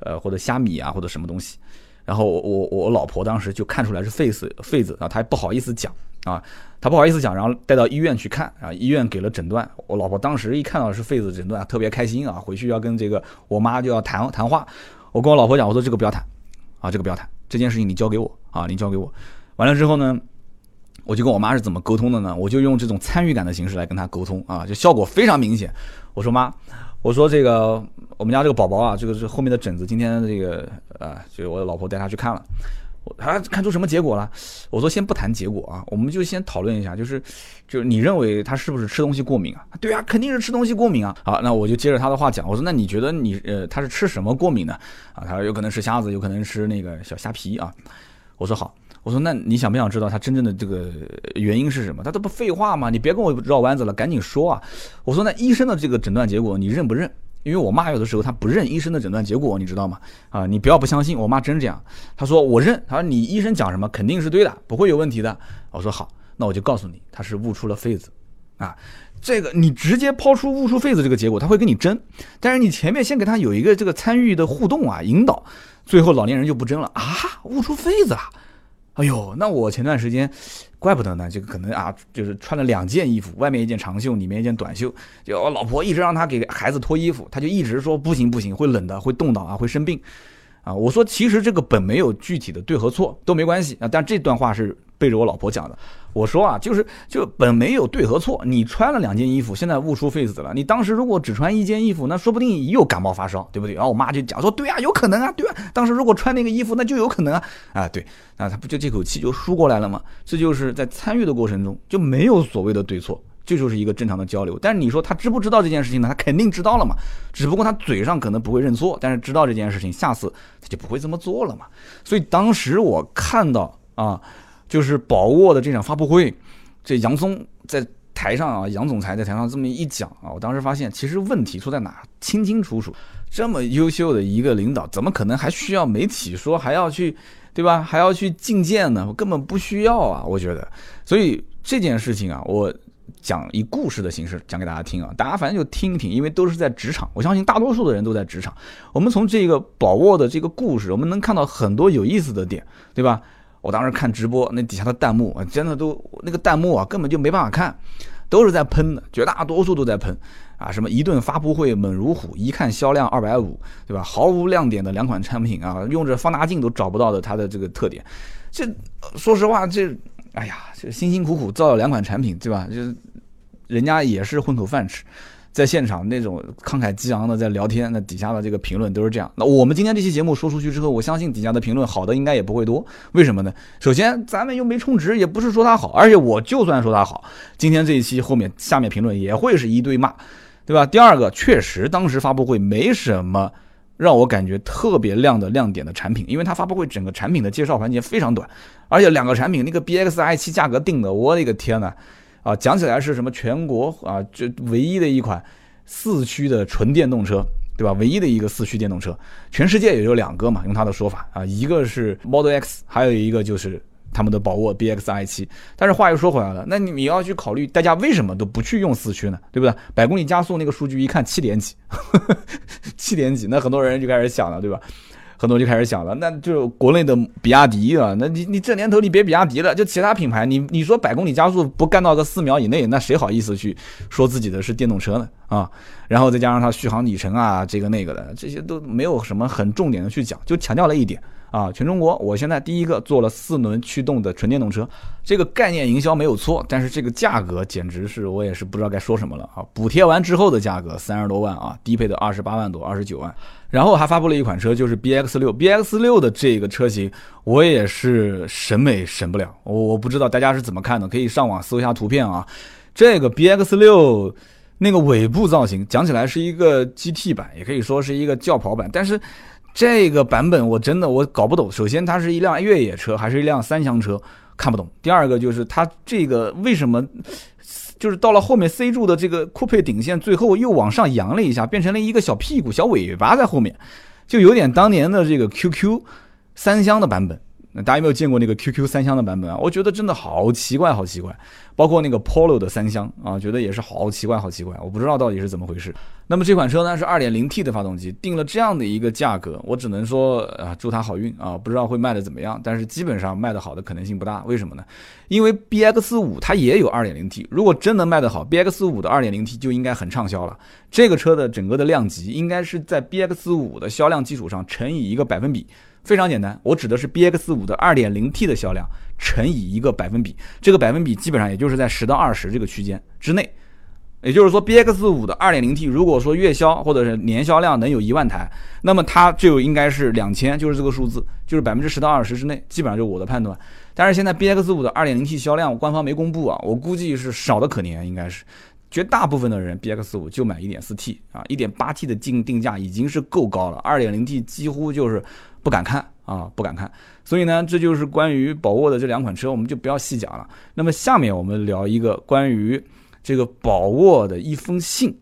呃，或者虾米啊，或者什么东西，然后我我我老婆当时就看出来是痱子痱子啊，她不好意思讲啊，他不好意思讲，然后带到医院去看啊，医院给了诊断，我老婆当时一看到是痱子诊断，特别开心啊，回去要跟这个我妈就要谈谈话，我跟我老婆讲，我说这个不要谈啊，这个不要谈，这件事情你交给我啊，你交给我，完了之后呢，我就跟我妈是怎么沟通的呢？我就用这种参与感的形式来跟她沟通啊，就效果非常明显，我说妈。我说这个我们家这个宝宝啊，这个是后面的疹子。今天这个啊，就我老婆带他去看了，他看出什么结果了？我说先不谈结果啊，我们就先讨论一下，就是就是你认为他是不是吃东西过敏啊？对啊，肯定是吃东西过敏啊。好，那我就接着他的话讲，我说那你觉得你呃他是吃什么过敏呢？啊，他说有可能吃虾子，有可能吃那个小虾皮啊。我说好。我说，那你想不想知道他真正的这个原因是什么？他这不废话吗？你别跟我绕弯子了，赶紧说啊！我说，那医生的这个诊断结果你认不认？因为我妈有的时候她不认医生的诊断结果，你知道吗？啊，你不要不相信，我妈真这样。她说我认，她说你医生讲什么肯定是对的，不会有问题的。我说好，那我就告诉你，他是悟出了痱子，啊，这个你直接抛出悟出痱子这个结果，他会跟你争，但是你前面先给他有一个这个参与的互动啊，引导，最后老年人就不争了啊，悟出痱子了。哎呦，那我前段时间，怪不得呢，就可能啊，就是穿了两件衣服，外面一件长袖，里面一件短袖。就我老婆一直让他给孩子脱衣服，他就一直说不行不行，会冷的，会冻到啊，会生病。啊，我说其实这个本没有具体的对和错，都没关系啊。但这段话是背着我老婆讲的。我说啊，就是就本没有对和错，你穿了两件衣服，现在悟出痱子了。你当时如果只穿一件衣服，那说不定又感冒发烧，对不对？然后我妈就讲说，对啊，有可能啊，对啊。当时如果穿那个衣服，那就有可能啊，啊对，那他不就这口气就输过来了吗？这就是在参与的过程中就没有所谓的对错。这就是一个正常的交流，但是你说他知不知道这件事情呢？他肯定知道了嘛，只不过他嘴上可能不会认错，但是知道这件事情，下次他就不会这么做了嘛。所以当时我看到啊，就是宝沃的这场发布会，这杨松在台上啊，杨总裁在台上这么一讲啊，我当时发现其实问题出在哪，清清楚楚。这么优秀的一个领导，怎么可能还需要媒体说还要去，对吧？还要去觐见呢？根本不需要啊，我觉得。所以这件事情啊，我。讲以故事的形式讲给大家听啊，大家反正就听一听，因为都是在职场，我相信大多数的人都在职场。我们从这个宝沃的这个故事，我们能看到很多有意思的点，对吧？我当时看直播，那底下的弹幕啊，真的都那个弹幕啊，根本就没办法看，都是在喷的，绝大多数都在喷啊，什么一顿发布会猛如虎，一看销量二百五，对吧？毫无亮点的两款产品啊，用着放大镜都找不到的它的这个特点，这说实话，这哎呀，这辛辛苦苦造了两款产品，对吧？就是人家也是混口饭吃。在现场那种慷慨激昂的在聊天，那底下的这个评论都是这样。那我们今天这期节目说出去之后，我相信底下的评论好的应该也不会多。为什么呢？首先咱们又没充值，也不是说它好，而且我就算说它好，今天这一期后面下面评论也会是一堆骂，对吧？第二个，确实当时发布会没什么让我感觉特别亮的亮点的产品，因为它发布会整个产品的介绍环节非常短，而且两个产品那个 BXI 七价格定的，我的个天呐！啊，讲起来是什么全国啊，这唯一的一款四驱的纯电动车，对吧？唯一的一个四驱电动车，全世界也就两个嘛。用他的说法啊，一个是 Model X，还有一个就是他们的宝沃 BX-i7。但是话又说回来了，那你要去考虑大家为什么都不去用四驱呢？对不对？百公里加速那个数据一看七点几，*laughs* 七点几，那很多人就开始想了，对吧？很多就开始想了，那就国内的比亚迪啊，那你你这年头你别比亚迪了，就其他品牌，你你说百公里加速不干到个四秒以内，那谁好意思去说自己的是电动车呢？啊，然后再加上它续航里程啊，这个那个的，这些都没有什么很重点的去讲，就强调了一点。啊，全中国，我现在第一个做了四轮驱动的纯电动车，这个概念营销没有错，但是这个价格简直是我也是不知道该说什么了啊！补贴完之后的价格三十多万啊，低配的二十八万多，二十九万，然后还发布了一款车，就是 B X 六，B X 六的这个车型我也是审美审不了，我我不知道大家是怎么看的，可以上网搜一下图片啊。这个 B X 六那个尾部造型讲起来是一个 G T 版，也可以说是一个轿跑版，但是。这个版本我真的我搞不懂。首先，它是一辆越野车还是一辆三厢车，看不懂。第二个就是它这个为什么，就是到了后面 C 柱的这个酷配顶线，最后又往上扬了一下，变成了一个小屁股、小尾巴在后面，就有点当年的这个 QQ 三厢的版本。大家有没有见过那个 QQ 三厢的版本啊？我觉得真的好奇怪，好奇怪。包括那个 Polo 的三厢啊，觉得也是好奇怪，好奇怪。我不知道到底是怎么回事。那么这款车呢是 2.0T 的发动机，定了这样的一个价格，我只能说啊，祝它好运啊。不知道会卖的怎么样，但是基本上卖的好的可能性不大。为什么呢？因为 BX5 它也有 2.0T，如果真能卖得好，BX5 的 2.0T 就应该很畅销了。这个车的整个的量级应该是在 BX5 的销量基础上乘以一个百分比。非常简单，我指的是 B X 五的二点零 T 的销量乘以一个百分比，这个百分比基本上也就是在十到二十这个区间之内。也就是说，B X 五的二点零 T 如果说月销或者是年销量能有一万台，那么它就应该是两千，就是这个数字，就是百分之十到二十之内，基本上就是我的判断。但是现在 B X 五的二点零 T 销量官方没公布啊，我估计是少的可怜，应该是绝大部分的人 B X 五就买一点四 T 啊，一点八 T 的定定价已经是够高了，二点零 T 几乎就是。不敢看啊，不敢看。所以呢，这就是关于宝沃的这两款车，我们就不要细讲了。那么下面我们聊一个关于这个宝沃的一封信，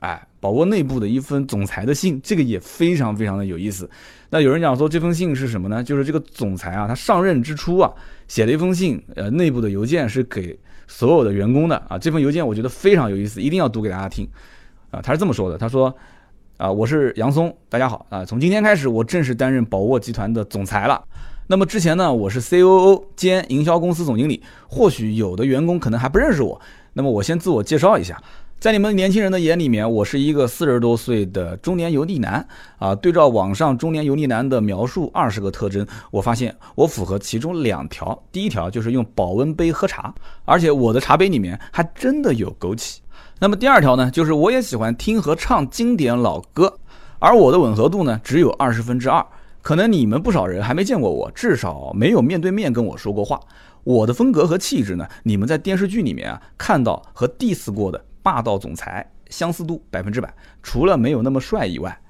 哎，宝沃内部的一封总裁的信，这个也非常非常的有意思。那有人讲说这封信是什么呢？就是这个总裁啊，他上任之初啊，写了一封信，呃，内部的邮件是给所有的员工的啊。这封邮件我觉得非常有意思，一定要读给大家听啊。他是这么说的，他说。啊，我是杨松，大家好啊！从今天开始，我正式担任宝沃集团的总裁了。那么之前呢，我是 COO 兼营销公司总经理，或许有的员工可能还不认识我。那么我先自我介绍一下，在你们年轻人的眼里面，我是一个四十多岁的中年油腻男啊。对照网上中年油腻男的描述二十个特征，我发现我符合其中两条。第一条就是用保温杯喝茶，而且我的茶杯里面还真的有枸杞。那么第二条呢，就是我也喜欢听和唱经典老歌，而我的吻合度呢只有二十分之二。可能你们不少人还没见过我，至少没有面对面跟我说过话。我的风格和气质呢，你们在电视剧里面啊看到和 diss 过的霸道总裁相似度百分之百，除了没有那么帅以外。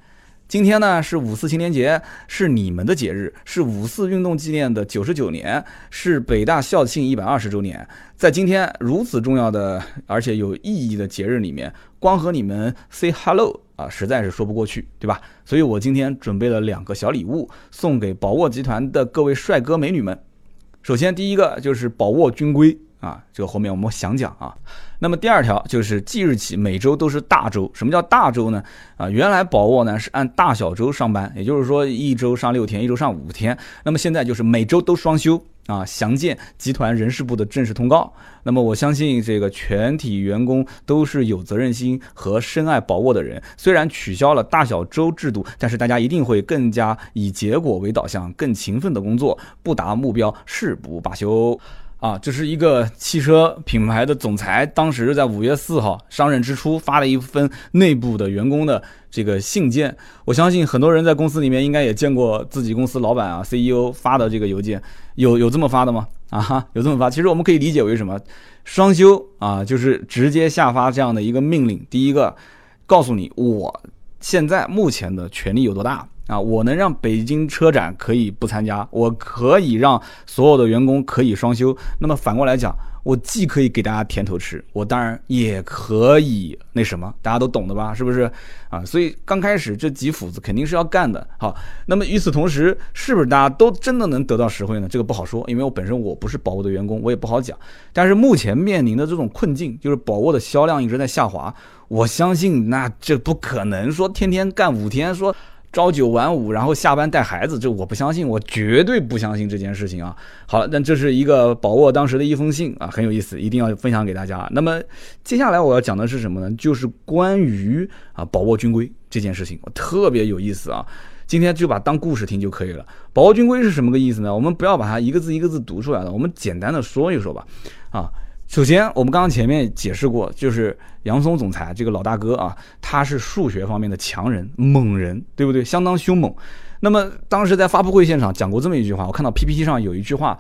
今天呢是五四青年节，是你们的节日，是五四运动纪念的九十九年，是北大校庆一百二十周年。在今天如此重要的而且有意义的节日里面，光和你们 say hello 啊，实在是说不过去，对吧？所以我今天准备了两个小礼物送给宝沃集团的各位帅哥美女们。首先第一个就是宝沃军规啊，这个后面我们详讲啊。那么第二条就是即日起每周都是大周。什么叫大周呢？啊，原来宝沃呢是按大小周上班，也就是说一周上六天，一周上五天。那么现在就是每周都双休啊。详见集团人事部的正式通告。那么我相信这个全体员工都是有责任心和深爱宝沃的人。虽然取消了大小周制度，但是大家一定会更加以结果为导向，更勤奋的工作，不达目标誓不罢休。啊，这是一个汽车品牌的总裁，当时在五月四号上任之初发了一封内部的员工的这个信件。我相信很多人在公司里面应该也见过自己公司老板啊 CEO 发的这个邮件，有有这么发的吗？啊哈，有这么发。其实我们可以理解为什么双休啊，就是直接下发这样的一个命令。第一个，告诉你我现在目前的权力有多大。啊，我能让北京车展可以不参加，我可以让所有的员工可以双休。那么反过来讲，我既可以给大家甜头吃，我当然也可以那什么，大家都懂的吧？是不是？啊，所以刚开始这几斧子肯定是要干的。好，那么与此同时，是不是大家都真的能得到实惠呢？这个不好说，因为我本身我不是宝沃的员工，我也不好讲。但是目前面临的这种困境，就是宝沃的销量一直在下滑。我相信，那这不可能说天天干五天说。朝九晚五，然后下班带孩子，这我不相信，我绝对不相信这件事情啊！好了，那这是一个宝沃当时的一封信啊，很有意思，一定要分享给大家。那么接下来我要讲的是什么呢？就是关于啊宝沃军规这件事情，特别有意思啊！今天就把当故事听就可以了。宝沃军规是什么个意思呢？我们不要把它一个字一个字读出来了，我们简单的说一说吧。啊。首先，我们刚刚前面解释过，就是杨松总裁这个老大哥啊，他是数学方面的强人、猛人，对不对？相当凶猛。那么当时在发布会现场讲过这么一句话，我看到 PPT 上有一句话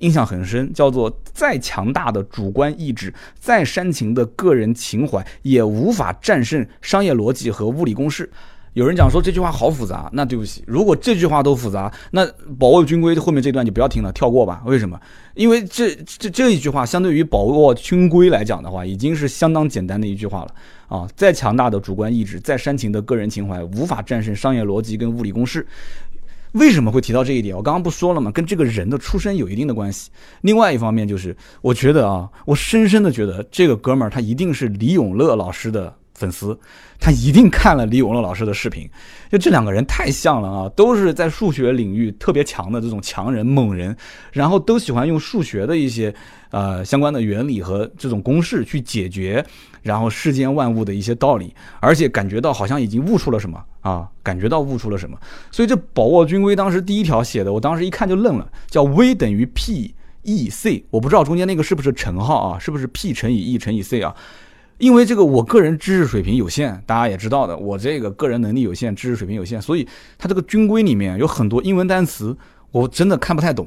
印象很深，叫做“再强大的主观意志，再煽情的个人情怀，也无法战胜商业逻辑和物理公式。”有人讲说这句话好复杂，那对不起，如果这句话都复杂，那保卫军规后面这段就不要听了，跳过吧。为什么？因为这这这一句话相对于宝沃军规来讲的话，已经是相当简单的一句话了啊！再强大的主观意志，再煽情的个人情怀，无法战胜商业逻辑跟物理公式。为什么会提到这一点？我刚刚不说了吗？跟这个人的出身有一定的关系。另外一方面就是，我觉得啊，我深深的觉得这个哥们儿他一定是李永乐老师的。粉丝，他一定看了李永乐老师的视频，就这两个人太像了啊，都是在数学领域特别强的这种强人猛人，然后都喜欢用数学的一些呃相关的原理和这种公式去解决，然后世间万物的一些道理，而且感觉到好像已经悟出了什么啊，感觉到悟出了什么，所以这宝沃军规当时第一条写的，我当时一看就愣了，叫 V 等于 P E C，我不知道中间那个是不是乘号啊，是不是 P 乘以 E 乘以 C 啊？因为这个，我个人知识水平有限，大家也知道的，我这个个人能力有限，知识水平有限，所以它这个军规里面有很多英文单词，我真的看不太懂。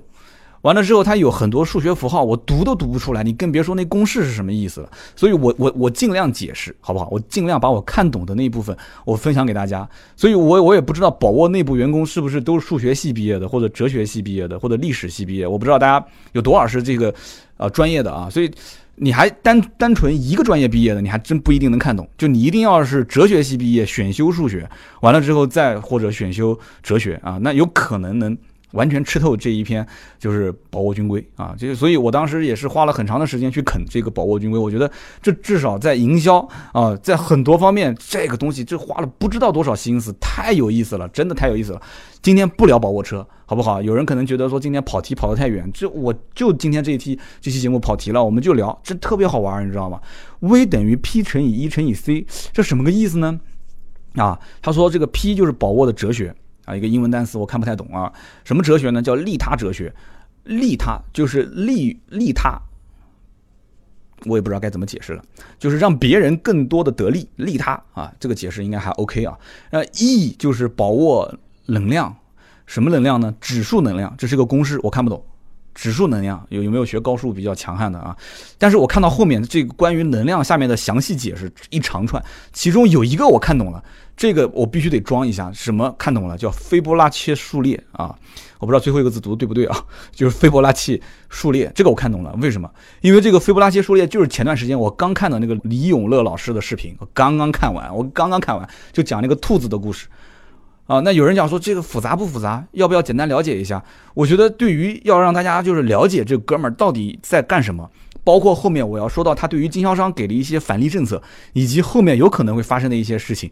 完了之后，它有很多数学符号，我读都读不出来，你更别说那公式是什么意思了。所以我我我尽量解释，好不好？我尽量把我看懂的那一部分我分享给大家。所以我我也不知道宝沃内部员工是不是都是数学系毕业的，或者哲学系毕业的，或者历史系毕业，我不知道大家有多少是这个呃专业的啊，所以。你还单单纯一个专业毕业的，你还真不一定能看懂。就你一定要是哲学系毕业，选修数学，完了之后再或者选修哲学啊，那有可能能。完全吃透这一篇就是宝沃军规啊，就所以我当时也是花了很长的时间去啃这个宝沃军规。我觉得这至少在营销啊，在很多方面，这个东西这花了不知道多少心思，太有意思了，真的太有意思了。今天不聊宝沃车，好不好？有人可能觉得说今天跑题跑得太远，这我就今天这一期这期节目跑题了，我们就聊，这特别好玩，你知道吗？V 等于 P 乘以一乘以 C，这什么个意思呢？啊，他说这个 P 就是宝沃的哲学。啊，一个英文单词我看不太懂啊，什么哲学呢？叫利他哲学，利他就是利利他，我也不知道该怎么解释了，就是让别人更多的得利，利他啊，这个解释应该还 OK 啊。那 E 就是把握能量，什么能量呢？指数能量，这是个公式，我看不懂。指数能量有有没有学高数比较强悍的啊？但是我看到后面这个关于能量下面的详细解释一长串，其中有一个我看懂了。这个我必须得装一下，什么看懂了？叫斐波拉契数列啊！我不知道最后一个字读的对不对啊？*laughs* 就是斐波拉契数列，这个我看懂了。为什么？因为这个斐波拉契数列就是前段时间我刚看的那个李永乐老师的视频，我刚刚看完，我刚刚看完就讲那个兔子的故事啊。那有人讲说这个复杂不复杂？要不要简单了解一下？我觉得对于要让大家就是了解这哥们儿到底在干什么，包括后面我要说到他对于经销商给的一些返利政策，以及后面有可能会发生的一些事情，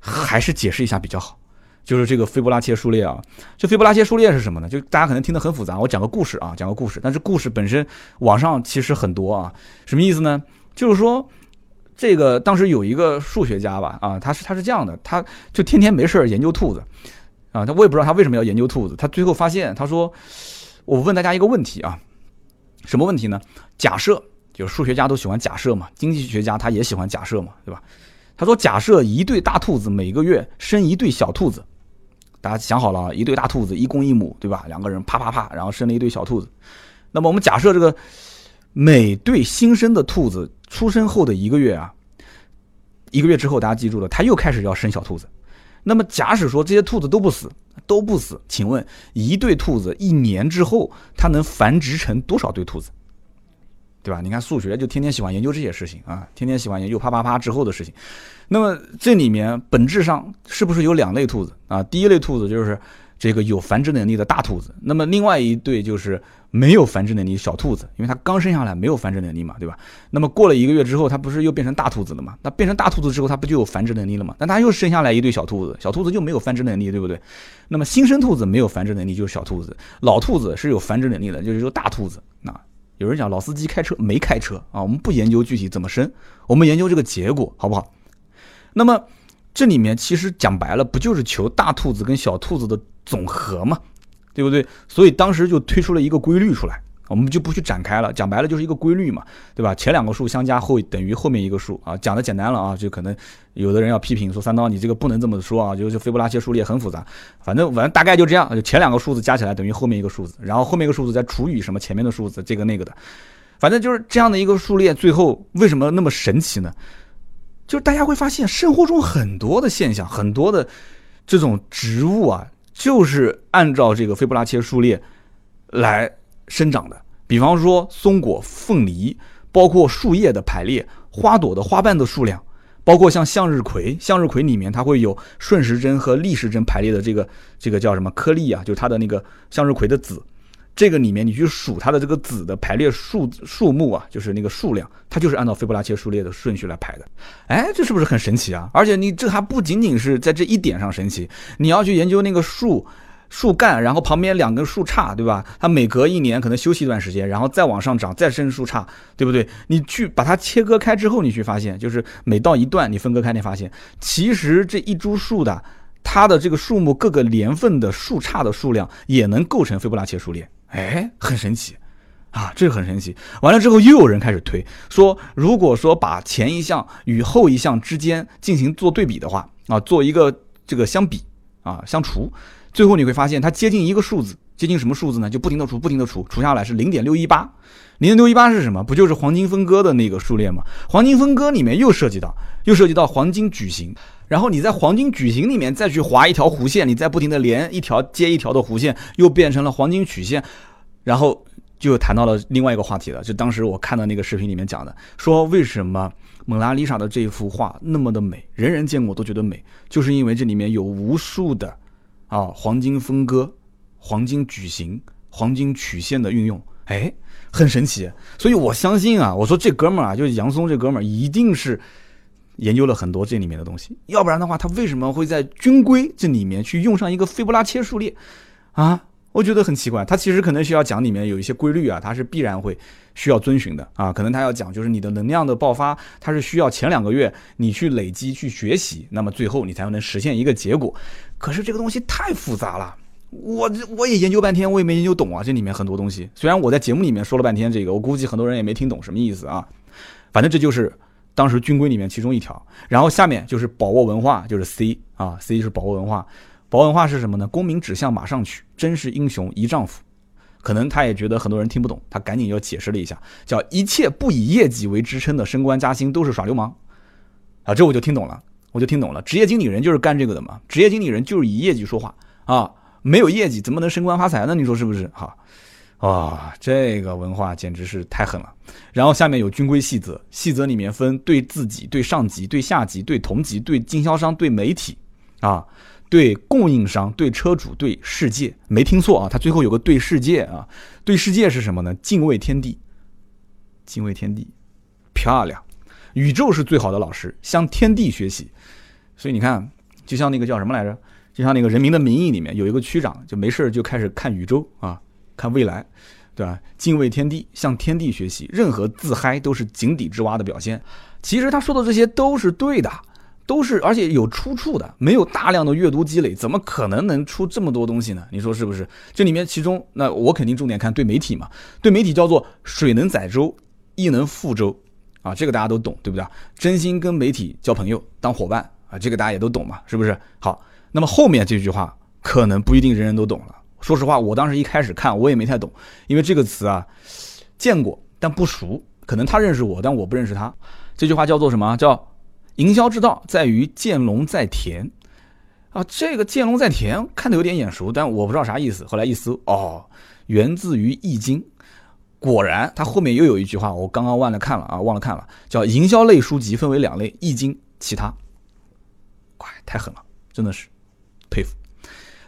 还是解释一下比较好。就是这个斐波拉契数列啊，这斐波拉契数列是什么呢？就大家可能听得很复杂，我讲个故事啊，讲个故事。但是故事本身网上其实很多啊，什么意思呢？就是说这个当时有一个数学家吧，啊，他是他是这样的，他就天天没事研究兔子啊，他我也不知道他为什么要研究兔子。他最后发现，他说，我问大家一个问题啊，什么问题呢？假设就是数学家都喜欢假设嘛，经济学家他也喜欢假设嘛，对吧？他说，假设一对大兔子每个月生一对小兔子。大家想好了，一对大兔子，一公一母，对吧？两个人啪啪啪，然后生了一对小兔子。那么我们假设这个每对新生的兔子出生后的一个月啊，一个月之后，大家记住了，它又开始要生小兔子。那么假使说这些兔子都不死，都不死，请问一对兔子一年之后，它能繁殖成多少对兔子？对吧？你看数学就天天喜欢研究这些事情啊，天天喜欢研究啪啪啪之后的事情。那么这里面本质上是不是有两类兔子啊？第一类兔子就是这个有繁殖能力的大兔子，那么另外一对就是没有繁殖能力小兔子，因为它刚生下来没有繁殖能力嘛，对吧？那么过了一个月之后，它不是又变成大兔子了嘛？那变成大兔子之后，它不就有繁殖能力了吗？那它又生下来一对小兔子，小兔子就没有繁殖能力，对不对？那么新生兔子没有繁殖能力就是小兔子，老兔子是有繁殖能力的，就是说大兔子啊。有人讲老司机开车没开车啊？我们不研究具体怎么生，我们研究这个结果好不好？那么这里面其实讲白了，不就是求大兔子跟小兔子的总和嘛，对不对？所以当时就推出了一个规律出来。我们就不去展开了，讲白了就是一个规律嘛，对吧？前两个数相加后等于后面一个数啊，讲的简单了啊，就可能有的人要批评说三刀你这个不能这么说啊，就是斐波拉契数列很复杂，反正反正大概就这样，就前两个数字加起来等于后面一个数字，然后后面一个数字再除以什么前面的数字，这个那个的，反正就是这样的一个数列，最后为什么那么神奇呢？就是大家会发现生活中很多的现象，很多的这种植物啊，就是按照这个斐波拉切数列来。生长的，比方说松果、凤梨，包括树叶的排列、花朵的花瓣的数量，包括像向日葵，向日葵里面它会有顺时针和逆时针排列的这个这个叫什么颗粒啊？就它的那个向日葵的籽，这个里面你去数它的这个子的排列数数目啊，就是那个数量，它就是按照斐波拉契数列的顺序来排的。哎，这是不是很神奇啊？而且你这还不仅仅是在这一点上神奇，你要去研究那个树。树干，然后旁边两根树杈，对吧？它每隔一年可能休息一段时间，然后再往上长，再生树杈，对不对？你去把它切割开之后，你去发现，就是每到一段你分割开，你发现其实这一株树的它的这个树木各个年份的树杈的数量也能构成斐波拉契数列，哎，很神奇啊，这个很神奇。完了之后又有人开始推说，如果说把前一项与后一项之间进行做对比的话，啊，做一个这个相比啊，相除。最后你会发现，它接近一个数字，接近什么数字呢？就不停的除，不停的除，除下来是零点六一八。零点六一八是什么？不就是黄金分割的那个数列吗？黄金分割里面又涉及到，又涉及到黄金矩形。然后你在黄金矩形里面再去划一条弧线，你再不停的连一条接一条的弧线，又变成了黄金曲线。然后就谈到了另外一个话题了，就当时我看到那个视频里面讲的，说为什么蒙娜丽莎的这一幅画那么的美，人人见过都觉得美，就是因为这里面有无数的。啊，黄金分割、黄金矩形、黄金曲线的运用，哎，很神奇。所以我相信啊，我说这哥们儿啊，就是杨松这哥们儿，一定是研究了很多这里面的东西。要不然的话，他为什么会在军规这里面去用上一个斐波拉切数列啊？我觉得很奇怪。他其实可能需要讲里面有一些规律啊，他是必然会需要遵循的啊。可能他要讲就是你的能量的爆发，它是需要前两个月你去累积去学习，那么最后你才能实现一个结果。可是这个东西太复杂了，我我也研究半天，我也没研究懂啊。这里面很多东西，虽然我在节目里面说了半天这个，我估计很多人也没听懂什么意思啊。反正这就是当时军规里面其中一条。然后下面就是宝沃文化，就是 C 啊，C 是宝沃文化。宝沃文化是什么呢？功名指向马上取，真是英雄一丈夫。可能他也觉得很多人听不懂，他赶紧又解释了一下，叫一切不以业绩为支撑的升官加薪都是耍流氓啊。这我就听懂了。我就听懂了，职业经理人就是干这个的嘛。职业经理人就是以业绩说话啊，没有业绩怎么能升官发财呢？你说是不是？哈，哇，这个文化简直是太狠了。然后下面有军规细则，细则里面分对自己、对上级、对下级、对同级、对经销商、对媒体，啊，对供应商、对车主、对世界。没听错啊，他最后有个对世界啊，对世界是什么呢？敬畏天地，敬畏天地，漂亮。宇宙是最好的老师，向天地学习。所以你看，就像那个叫什么来着？就像那个《人民的名义》里面有一个区长，就没事就开始看宇宙啊，看未来，对吧？敬畏天地，向天地学习，任何自嗨都是井底之蛙的表现。其实他说的这些都是对的，都是而且有出处的。没有大量的阅读积累，怎么可能能出这么多东西呢？你说是不是？这里面其中，那我肯定重点看对媒体嘛。对媒体叫做水能载舟，亦能覆舟啊，这个大家都懂，对不对？真心跟媒体交朋友，当伙伴啊，这个大家也都懂嘛，是不是？好。那么后面这句话可能不一定人人都懂了。说实话，我当时一开始看我也没太懂，因为这个词啊见过但不熟，可能他认识我，但我不认识他。这句话叫做什么？叫营销之道在于见龙在田啊。这个见龙在田看的有点眼熟，但我不知道啥意思。后来一搜，哦，源自于易经。果然，它后面又有一句话，我刚刚忘了看了啊，忘了看了，叫营销类书籍分为两类：易经、其他。快，太狠了，真的是。佩服，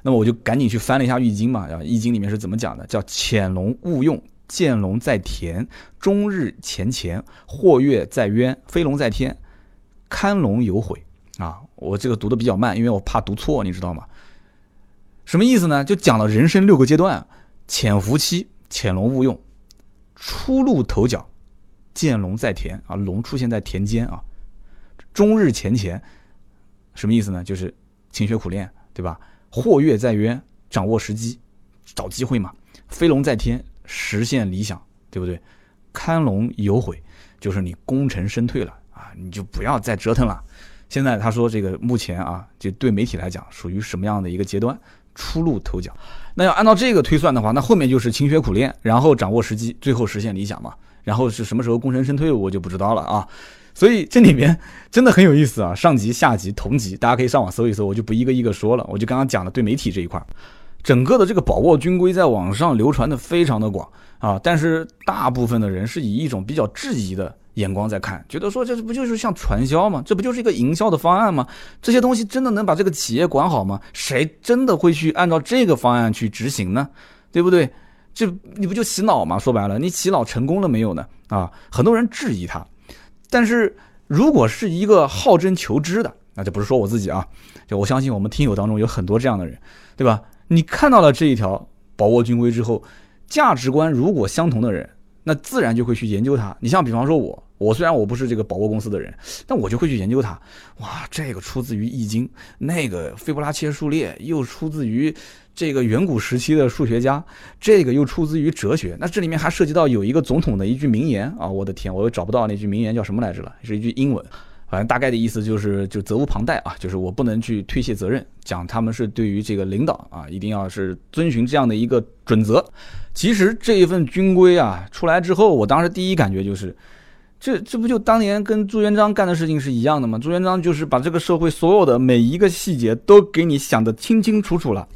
那么我就赶紧去翻了一下《易经》嘛，啊，《易经》里面是怎么讲的？叫“潜龙勿用，见龙在田，终日乾乾，或跃在渊，飞龙在天，堪龙有悔。”啊，我这个读的比较慢，因为我怕读错，你知道吗？什么意思呢？就讲了人生六个阶段：潜伏期，潜龙勿用；初露头角，见龙在田啊，龙出现在田间啊；终日乾乾，什么意思呢？就是勤学苦练。对吧？或跃在渊，掌握时机，找机会嘛。飞龙在天，实现理想，对不对？堪龙有悔，就是你功成身退了啊，你就不要再折腾了。现在他说这个目前啊，就对媒体来讲属于什么样的一个阶段？初露头角。那要按照这个推算的话，那后面就是勤学苦练，然后掌握时机，最后实现理想嘛。然后是什么时候功成身退，我就不知道了啊。所以这里面真的很有意思啊，上级、下级、同级，大家可以上网搜一搜，我就不一个一个说了。我就刚刚讲的对媒体这一块，整个的这个宝沃军规在网上流传的非常的广啊，但是大部分的人是以一种比较质疑的眼光在看，觉得说这不就是像传销吗？这不就是一个营销的方案吗？这些东西真的能把这个企业管好吗？谁真的会去按照这个方案去执行呢？对不对？这你不就洗脑吗？说白了，你洗脑成功了没有呢？啊，很多人质疑他。但是，如果是一个好真求知的，那就不是说我自己啊，就我相信我们听友当中有很多这样的人，对吧？你看到了这一条宝沃军规之后，价值观如果相同的人，那自然就会去研究它。你像比方说我，我虽然我不是这个宝沃公司的人，但我就会去研究它。哇，这个出自于易经，那个斐波拉契数列又出自于。这个远古时期的数学家，这个又出自于哲学。那这里面还涉及到有一个总统的一句名言啊！我的天，我又找不到那句名言叫什么来着了，是一句英文，反正大概的意思就是就责无旁贷啊，就是我不能去推卸责任，讲他们是对于这个领导啊，一定要是遵循这样的一个准则。其实这一份军规啊出来之后，我当时第一感觉就是，这这不就当年跟朱元璋干的事情是一样的吗？朱元璋就是把这个社会所有的每一个细节都给你想得清清楚楚了。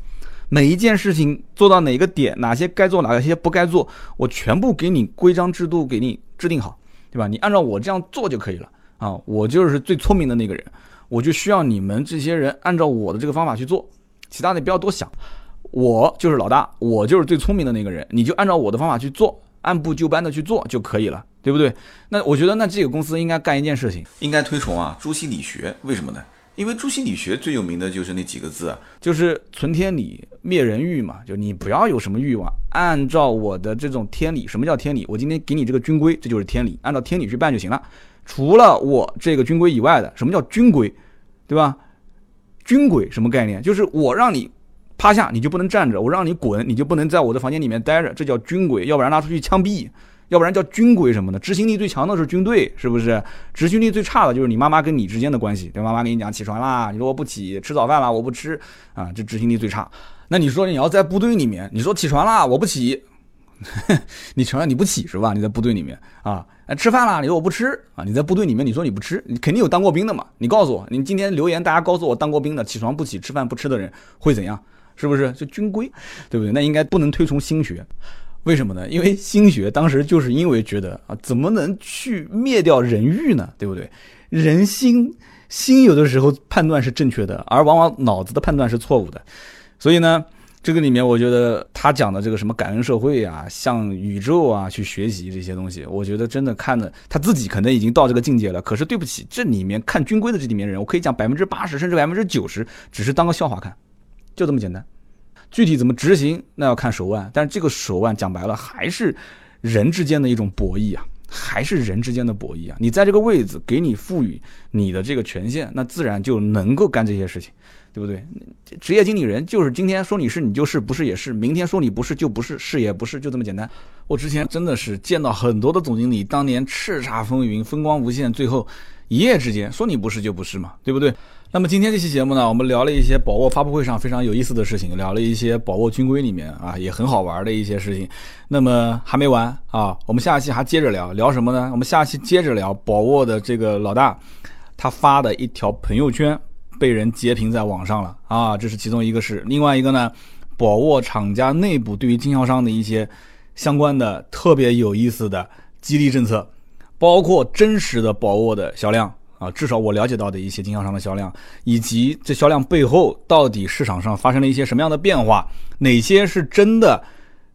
每一件事情做到哪个点，哪些该做，哪些不该做，我全部给你规章制度给你制定好，对吧？你按照我这样做就可以了啊！我就是最聪明的那个人，我就需要你们这些人按照我的这个方法去做，其他的不要多想。我就是老大，我就是最聪明的那个人，你就按照我的方法去做，按部就班的去做就可以了，对不对？那我觉得，那这个公司应该干一件事情，
应该推崇啊朱熹理学，为什么呢？因为朱熹理学最有名的就是那几个字啊，
就是存天理，灭人欲嘛。就你不要有什么欲望，按照我的这种天理。什么叫天理？我今天给你这个军规，这就是天理，按照天理去办就行了。除了我这个军规以外的，什么叫军规？对吧？军规什么概念？就是我让你趴下，你就不能站着；我让你滚，你就不能在我的房间里面待着。这叫军规，要不然拿出去枪毙。要不然叫军规什么的，执行力最强的是军队，是不是？执行力最差的就是你妈妈跟你之间的关系。对，妈妈跟你讲起床啦，你说我不起，吃早饭了，我不吃啊，这执行力最差。那你说你要在部队里面，你说起床啦，我不起，*laughs* 你承认你不起是吧？你在部队里面啊，吃饭啦，你说我不吃啊，你在部队里面你说你不吃，你肯定有当过兵的嘛？你告诉我，你今天留言，大家告诉我当过兵的起床不起，吃饭不吃的人会怎样？是不是？就军规，对不对？那应该不能推崇心学。为什么呢？因为心学当时就是因为觉得啊，怎么能去灭掉人欲呢？对不对？人心心有的时候判断是正确的，而往往脑子的判断是错误的。所以呢，这个里面，我觉得他讲的这个什么感恩社会啊，向宇宙啊去学习这些东西，我觉得真的看的他自己可能已经到这个境界了。可是对不起，这里面看军规的这里面人，我可以讲百分之八十甚至百分之九十，只是当个笑话看，就这么简单。具体怎么执行，那要看手腕。但是这个手腕讲白了，还是人之间的一种博弈啊，还是人之间的博弈啊。你在这个位置，给你赋予你的这个权限，那自然就能够干这些事情。对不对？职业经理人就是今天说你是你就是，不是也是；明天说你不是就不是，是也不是，就这么简单。我之前真的是见到很多的总经理，当年叱咤风云，风光无限，最后一夜之间说你不是就不是嘛，对不对？那么今天这期节目呢，我们聊了一些宝沃发布会上非常有意思的事情，聊了一些宝沃军规里面啊也很好玩的一些事情。那么还没完啊，我们下期还接着聊聊什么呢？我们下期接着聊宝沃的这个老大，他发的一条朋友圈。被人截屏在网上了啊，这是其中一个事。另外一个呢，宝沃厂家内部对于经销商的一些相关的特别有意思的激励政策，包括真实的宝沃的销量啊，至少我了解到的一些经销商的销量，以及这销量背后到底市场上发生了一些什么样的变化，哪些是真的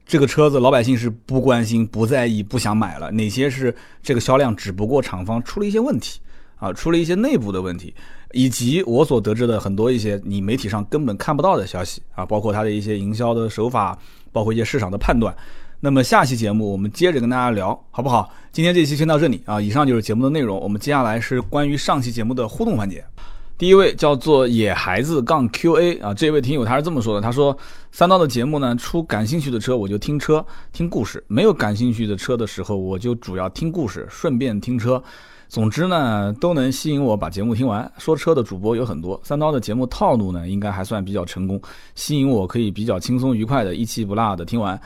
这个车子老百姓是不关心、不在意、不想买了，哪些是这个销量只不过厂方出了一些问题啊，出了一些内部的问题。以及我所得知的很多一些你媒体上根本看不到的消息啊，包括它的一些营销的手法，包括一些市场的判断。那么下期节目我们接着跟大家聊，好不好？今天这期先到这里啊，以上就是节目的内容。我们接下来是关于上期节目的互动环节。第一位叫做野孩子杠 QA 啊，这位听友他是这么说的，他说三刀的节目呢，出感兴趣的车我就听车听故事，没有感兴趣的车的时候我就主要听故事，顺便听车。总之呢，都能吸引我把节目听完。说车的主播有很多，三刀的节目套路呢，应该还算比较成功，吸引我可以比较轻松愉快的一期不落的听完。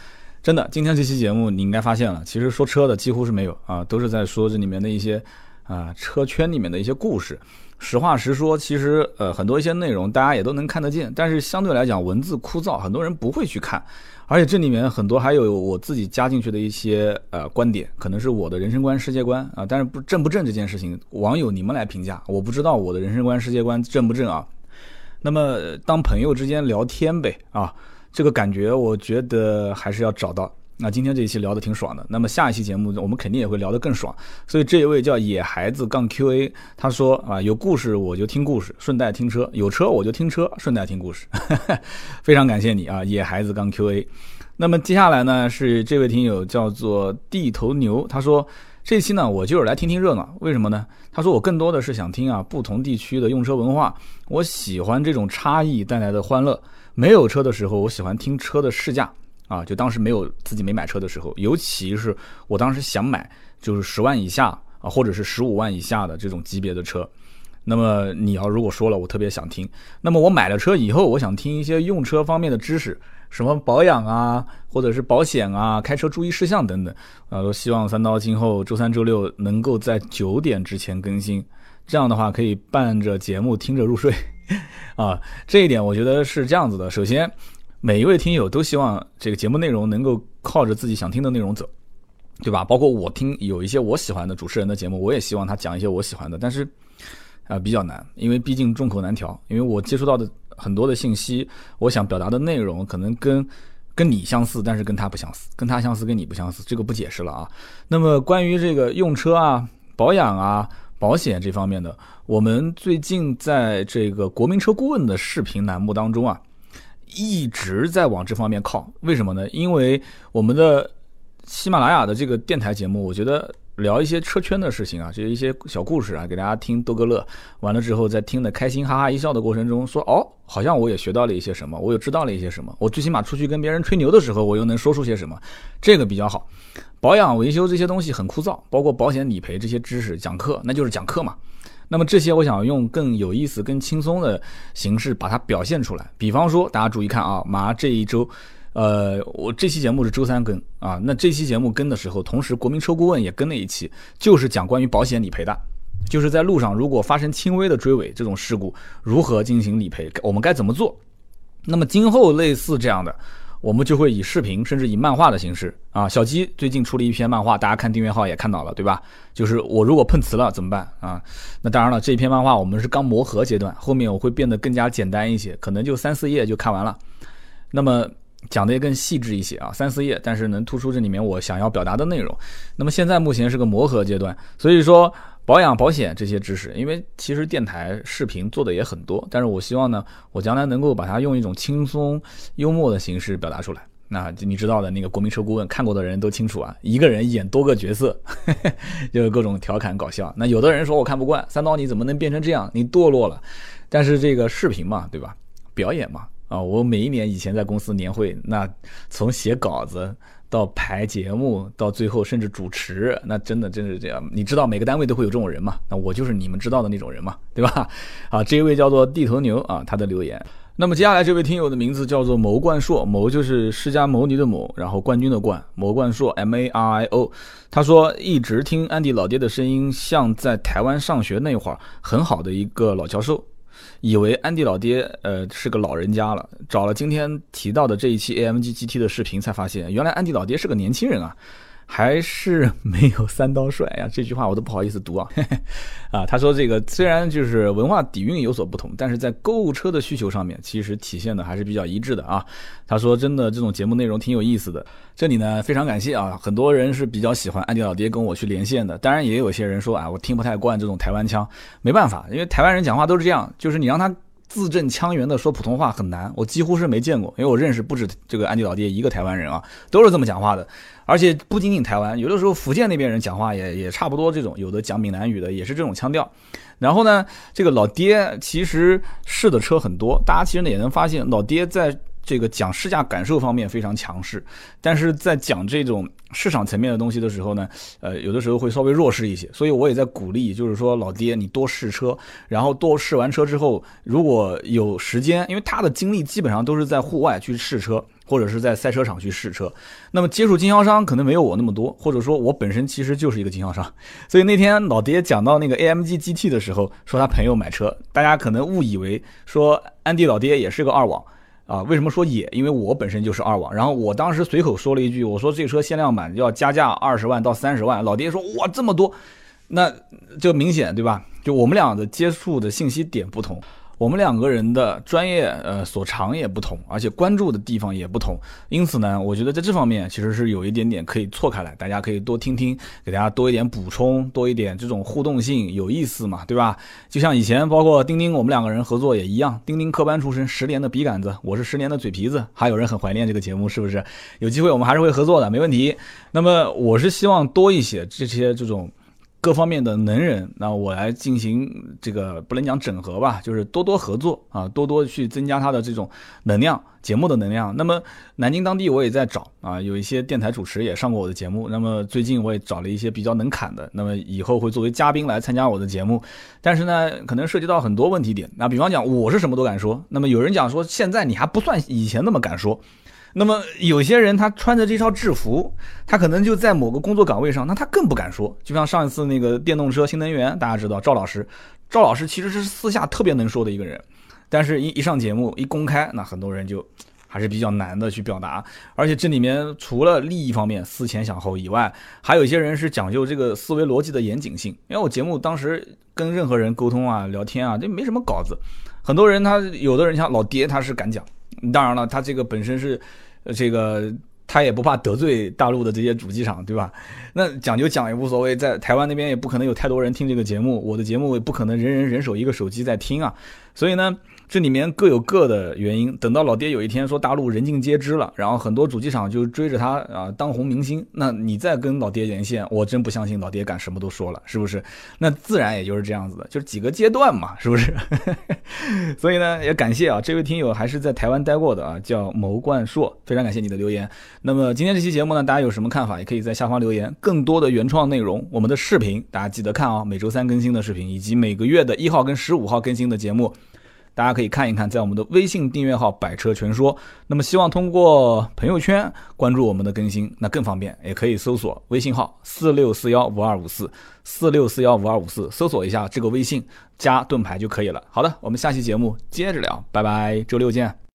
真的，今天这期节目你应该发现了，其实说车的几乎是没有啊，都是在说这里面的一些啊车圈里面的一些故事。实话实说，其实呃很多一些内容大家也都能看得见，但是相对来讲文字枯燥，很多人不会去看。而且这里面很多还有我自己加进去的一些呃观点，可能是我的人生观、世界观啊。但是不正不正这件事情，网友你们来评价，我不知道我的人生观、世界观正不正啊。那么当朋友之间聊天呗啊，这个感觉我觉得还是要找到。那今天这一期聊的挺爽的，那么下一期节目我们肯定也会聊得更爽。所以这一位叫野孩子杠 QA，他说啊，有故事我就听故事，顺带听车；有车我就听车，顺带听故事。*laughs* 非常感谢你啊，野孩子杠 QA。那么接下来呢是这位听友叫做地头牛，他说这期呢我就是来听听热闹，为什么呢？他说我更多的是想听啊不同地区的用车文化，我喜欢这种差异带来的欢乐。没有车的时候，我喜欢听车的试驾。啊，就当时没有自己没买车的时候，尤其是我当时想买，就是十万以下啊，或者是十五万以下的这种级别的车。那么你要如果说了，我特别想听。那么我买了车以后，我想听一些用车方面的知识，什么保养啊，或者是保险啊，开车注意事项等等。啊，都希望三刀今后周三、周六能够在九点之前更新，这样的话可以伴着节目听着入睡。*laughs* 啊，这一点我觉得是这样子的。首先。每一位听友都希望这个节目内容能够靠着自己想听的内容走，对吧？包括我听有一些我喜欢的主持人的节目，我也希望他讲一些我喜欢的，但是啊比较难，因为毕竟众口难调。因为我接触到的很多的信息，我想表达的内容可能跟跟你相似，但是跟他不相似；跟他相似，跟你不相似。这个不解释了啊。那么关于这个用车啊、保养啊、保险这方面的，我们最近在这个国民车顾问的视频栏目当中啊。一直在往这方面靠，为什么呢？因为我们的喜马拉雅的这个电台节目，我觉得聊一些车圈的事情啊，就一些小故事啊，给大家听逗个乐。完了之后，在听的开心哈哈一笑的过程中，说哦，好像我也学到了一些什么，我又知道了一些什么。我最起码出去跟别人吹牛的时候，我又能说出些什么，这个比较好。保养维修这些东西很枯燥，包括保险理赔这些知识讲课，那就是讲课嘛。那么这些，我想用更有意思、更轻松的形式把它表现出来。比方说，大家注意看啊，马上这一周，呃，我这期节目是周三更啊。那这期节目更的时候，同时国民车顾问也跟了一期，就是讲关于保险理赔的，就是在路上如果发生轻微的追尾这种事故，如何进行理赔，我们该怎么做？那么今后类似这样的。我们就会以视频，甚至以漫画的形式啊。小鸡最近出了一篇漫画，大家看订阅号也看到了，对吧？就是我如果碰瓷了怎么办啊？那当然了，这篇漫画我们是刚磨合阶段，后面我会变得更加简单一些，可能就三四页就看完了。那么讲的也更细致一些啊，三四页，但是能突出这里面我想要表达的内容。那么现在目前是个磨合阶段，所以说保养、保险这些知识，因为其实电台视频做的也很多，但是我希望呢，我将来能够把它用一种轻松、幽默的形式表达出来。那你知道的那个国民车顾问看过的人都清楚啊，一个人演多个角色，*laughs* 就是各种调侃搞笑。那有的人说我看不惯，三刀你怎么能变成这样？你堕落了。但是这个视频嘛，对吧？表演嘛，啊，我每一年以前在公司年会，那从写稿子到排节目，到最后甚至主持，那真的真是这样。你知道每个单位都会有这种人嘛？那我就是你们知道的那种人嘛，对吧？*laughs* 啊，这一位叫做地头牛啊，他的留言。那么接下来这位听友的名字叫做牟冠硕，牟就是释迦牟尼的牟，然后冠军的冠，牟冠硕 M A R I O。他说一直听安迪老爹的声音，像在台湾上学那会儿很好的一个老教授，以为安迪老爹呃是个老人家了。找了今天提到的这一期 A M G G T 的视频，才发现原来安迪老爹是个年轻人啊。还是没有三刀帅呀！*laughs* 这句话我都不好意思读啊。*laughs* 啊，他说这个虽然就是文化底蕴有所不同，但是在购物车的需求上面，其实体现的还是比较一致的啊。他说真的，这种节目内容挺有意思的。这里呢，非常感谢啊，很多人是比较喜欢安迪老爹跟我去连线的。当然，也有些人说啊，我听不太惯这种台湾腔，没办法，因为台湾人讲话都是这样，就是你让他。字正腔圆的说普通话很难，我几乎是没见过，因为我认识不止这个安迪老爹一个台湾人啊，都是这么讲话的。而且不仅仅台湾，有的时候福建那边人讲话也也差不多这种，有的讲闽南语的也是这种腔调。然后呢，这个老爹其实试的车很多，大家其实呢也能发现，老爹在。这个讲试驾感受方面非常强势，但是在讲这种市场层面的东西的时候呢，呃，有的时候会稍微弱势一些。所以我也在鼓励，就是说老爹你多试车，然后多试完车之后，如果有时间，因为他的精力基本上都是在户外去试车，或者是在赛车场去试车，那么接触经销商可能没有我那么多，或者说我本身其实就是一个经销商。所以那天老爹讲到那个 AMG GT 的时候，说他朋友买车，大家可能误以为说安迪老爹也是个二网。啊，为什么说也？因为我本身就是二网，然后我当时随口说了一句，我说这车限量版要加价二十万到三十万，老爹说哇这么多，那就明显对吧？就我们俩的接触的信息点不同。我们两个人的专业呃所长也不同，而且关注的地方也不同，因此呢，我觉得在这方面其实是有一点点可以错开来，大家可以多听听，给大家多一点补充，多一点这种互动性，有意思嘛，对吧？就像以前包括钉钉，我们两个人合作也一样，钉钉科班出身，十年的笔杆子，我是十年的嘴皮子，还有人很怀念这个节目，是不是？有机会我们还是会合作的，没问题。那么我是希望多一些这些这种。各方面的能人，那我来进行这个不能讲整合吧，就是多多合作啊，多多去增加他的这种能量，节目的能量。那么南京当地我也在找啊，有一些电台主持也上过我的节目。那么最近我也找了一些比较能侃的，那么以后会作为嘉宾来参加我的节目。但是呢，可能涉及到很多问题点。那比方讲，我是什么都敢说。那么有人讲说，现在你还不算以前那么敢说。那么有些人他穿着这套制服，他可能就在某个工作岗位上，那他更不敢说。就像上一次那个电动车新能源，大家知道赵老师，赵老师其实是私下特别能说的一个人，但是一一上节目一公开，那很多人就还是比较难的去表达。而且这里面除了利益方面思前想后以外，还有一些人是讲究这个思维逻辑的严谨性。因为我节目当时跟任何人沟通啊、聊天啊，这没什么稿子，很多人他有的人像老爹，他是敢讲。当然了，他这个本身是。这个他也不怕得罪大陆的这些主机厂，对吧？那讲就讲也无所谓，在台湾那边也不可能有太多人听这个节目，我的节目也不可能人人人手一个手机在听啊，所以呢。这里面各有各的原因。等到老爹有一天说大陆人尽皆知了，然后很多主机厂就追着他啊当红明星，那你再跟老爹连线，我真不相信老爹敢什么都说了，是不是？那自然也就是这样子的，就是几个阶段嘛，是不是？*laughs* 所以呢，也感谢啊，这位听友还是在台湾待过的啊，叫牟冠硕，非常感谢你的留言。那么今天这期节目呢，大家有什么看法，也可以在下方留言。更多的原创内容，我们的视频大家记得看啊，每周三更新的视频，以及每个月的一号跟十五号更新的节目。大家可以看一看，在我们的微信订阅号“百车全说”。那么，希望通过朋友圈关注我们的更新，那更方便，也可以搜索微信号四六四幺五二五四四六四幺五二五四，搜索一下这个微信加盾牌就可以了。好的，我们下期节目接着聊，拜拜，周六见。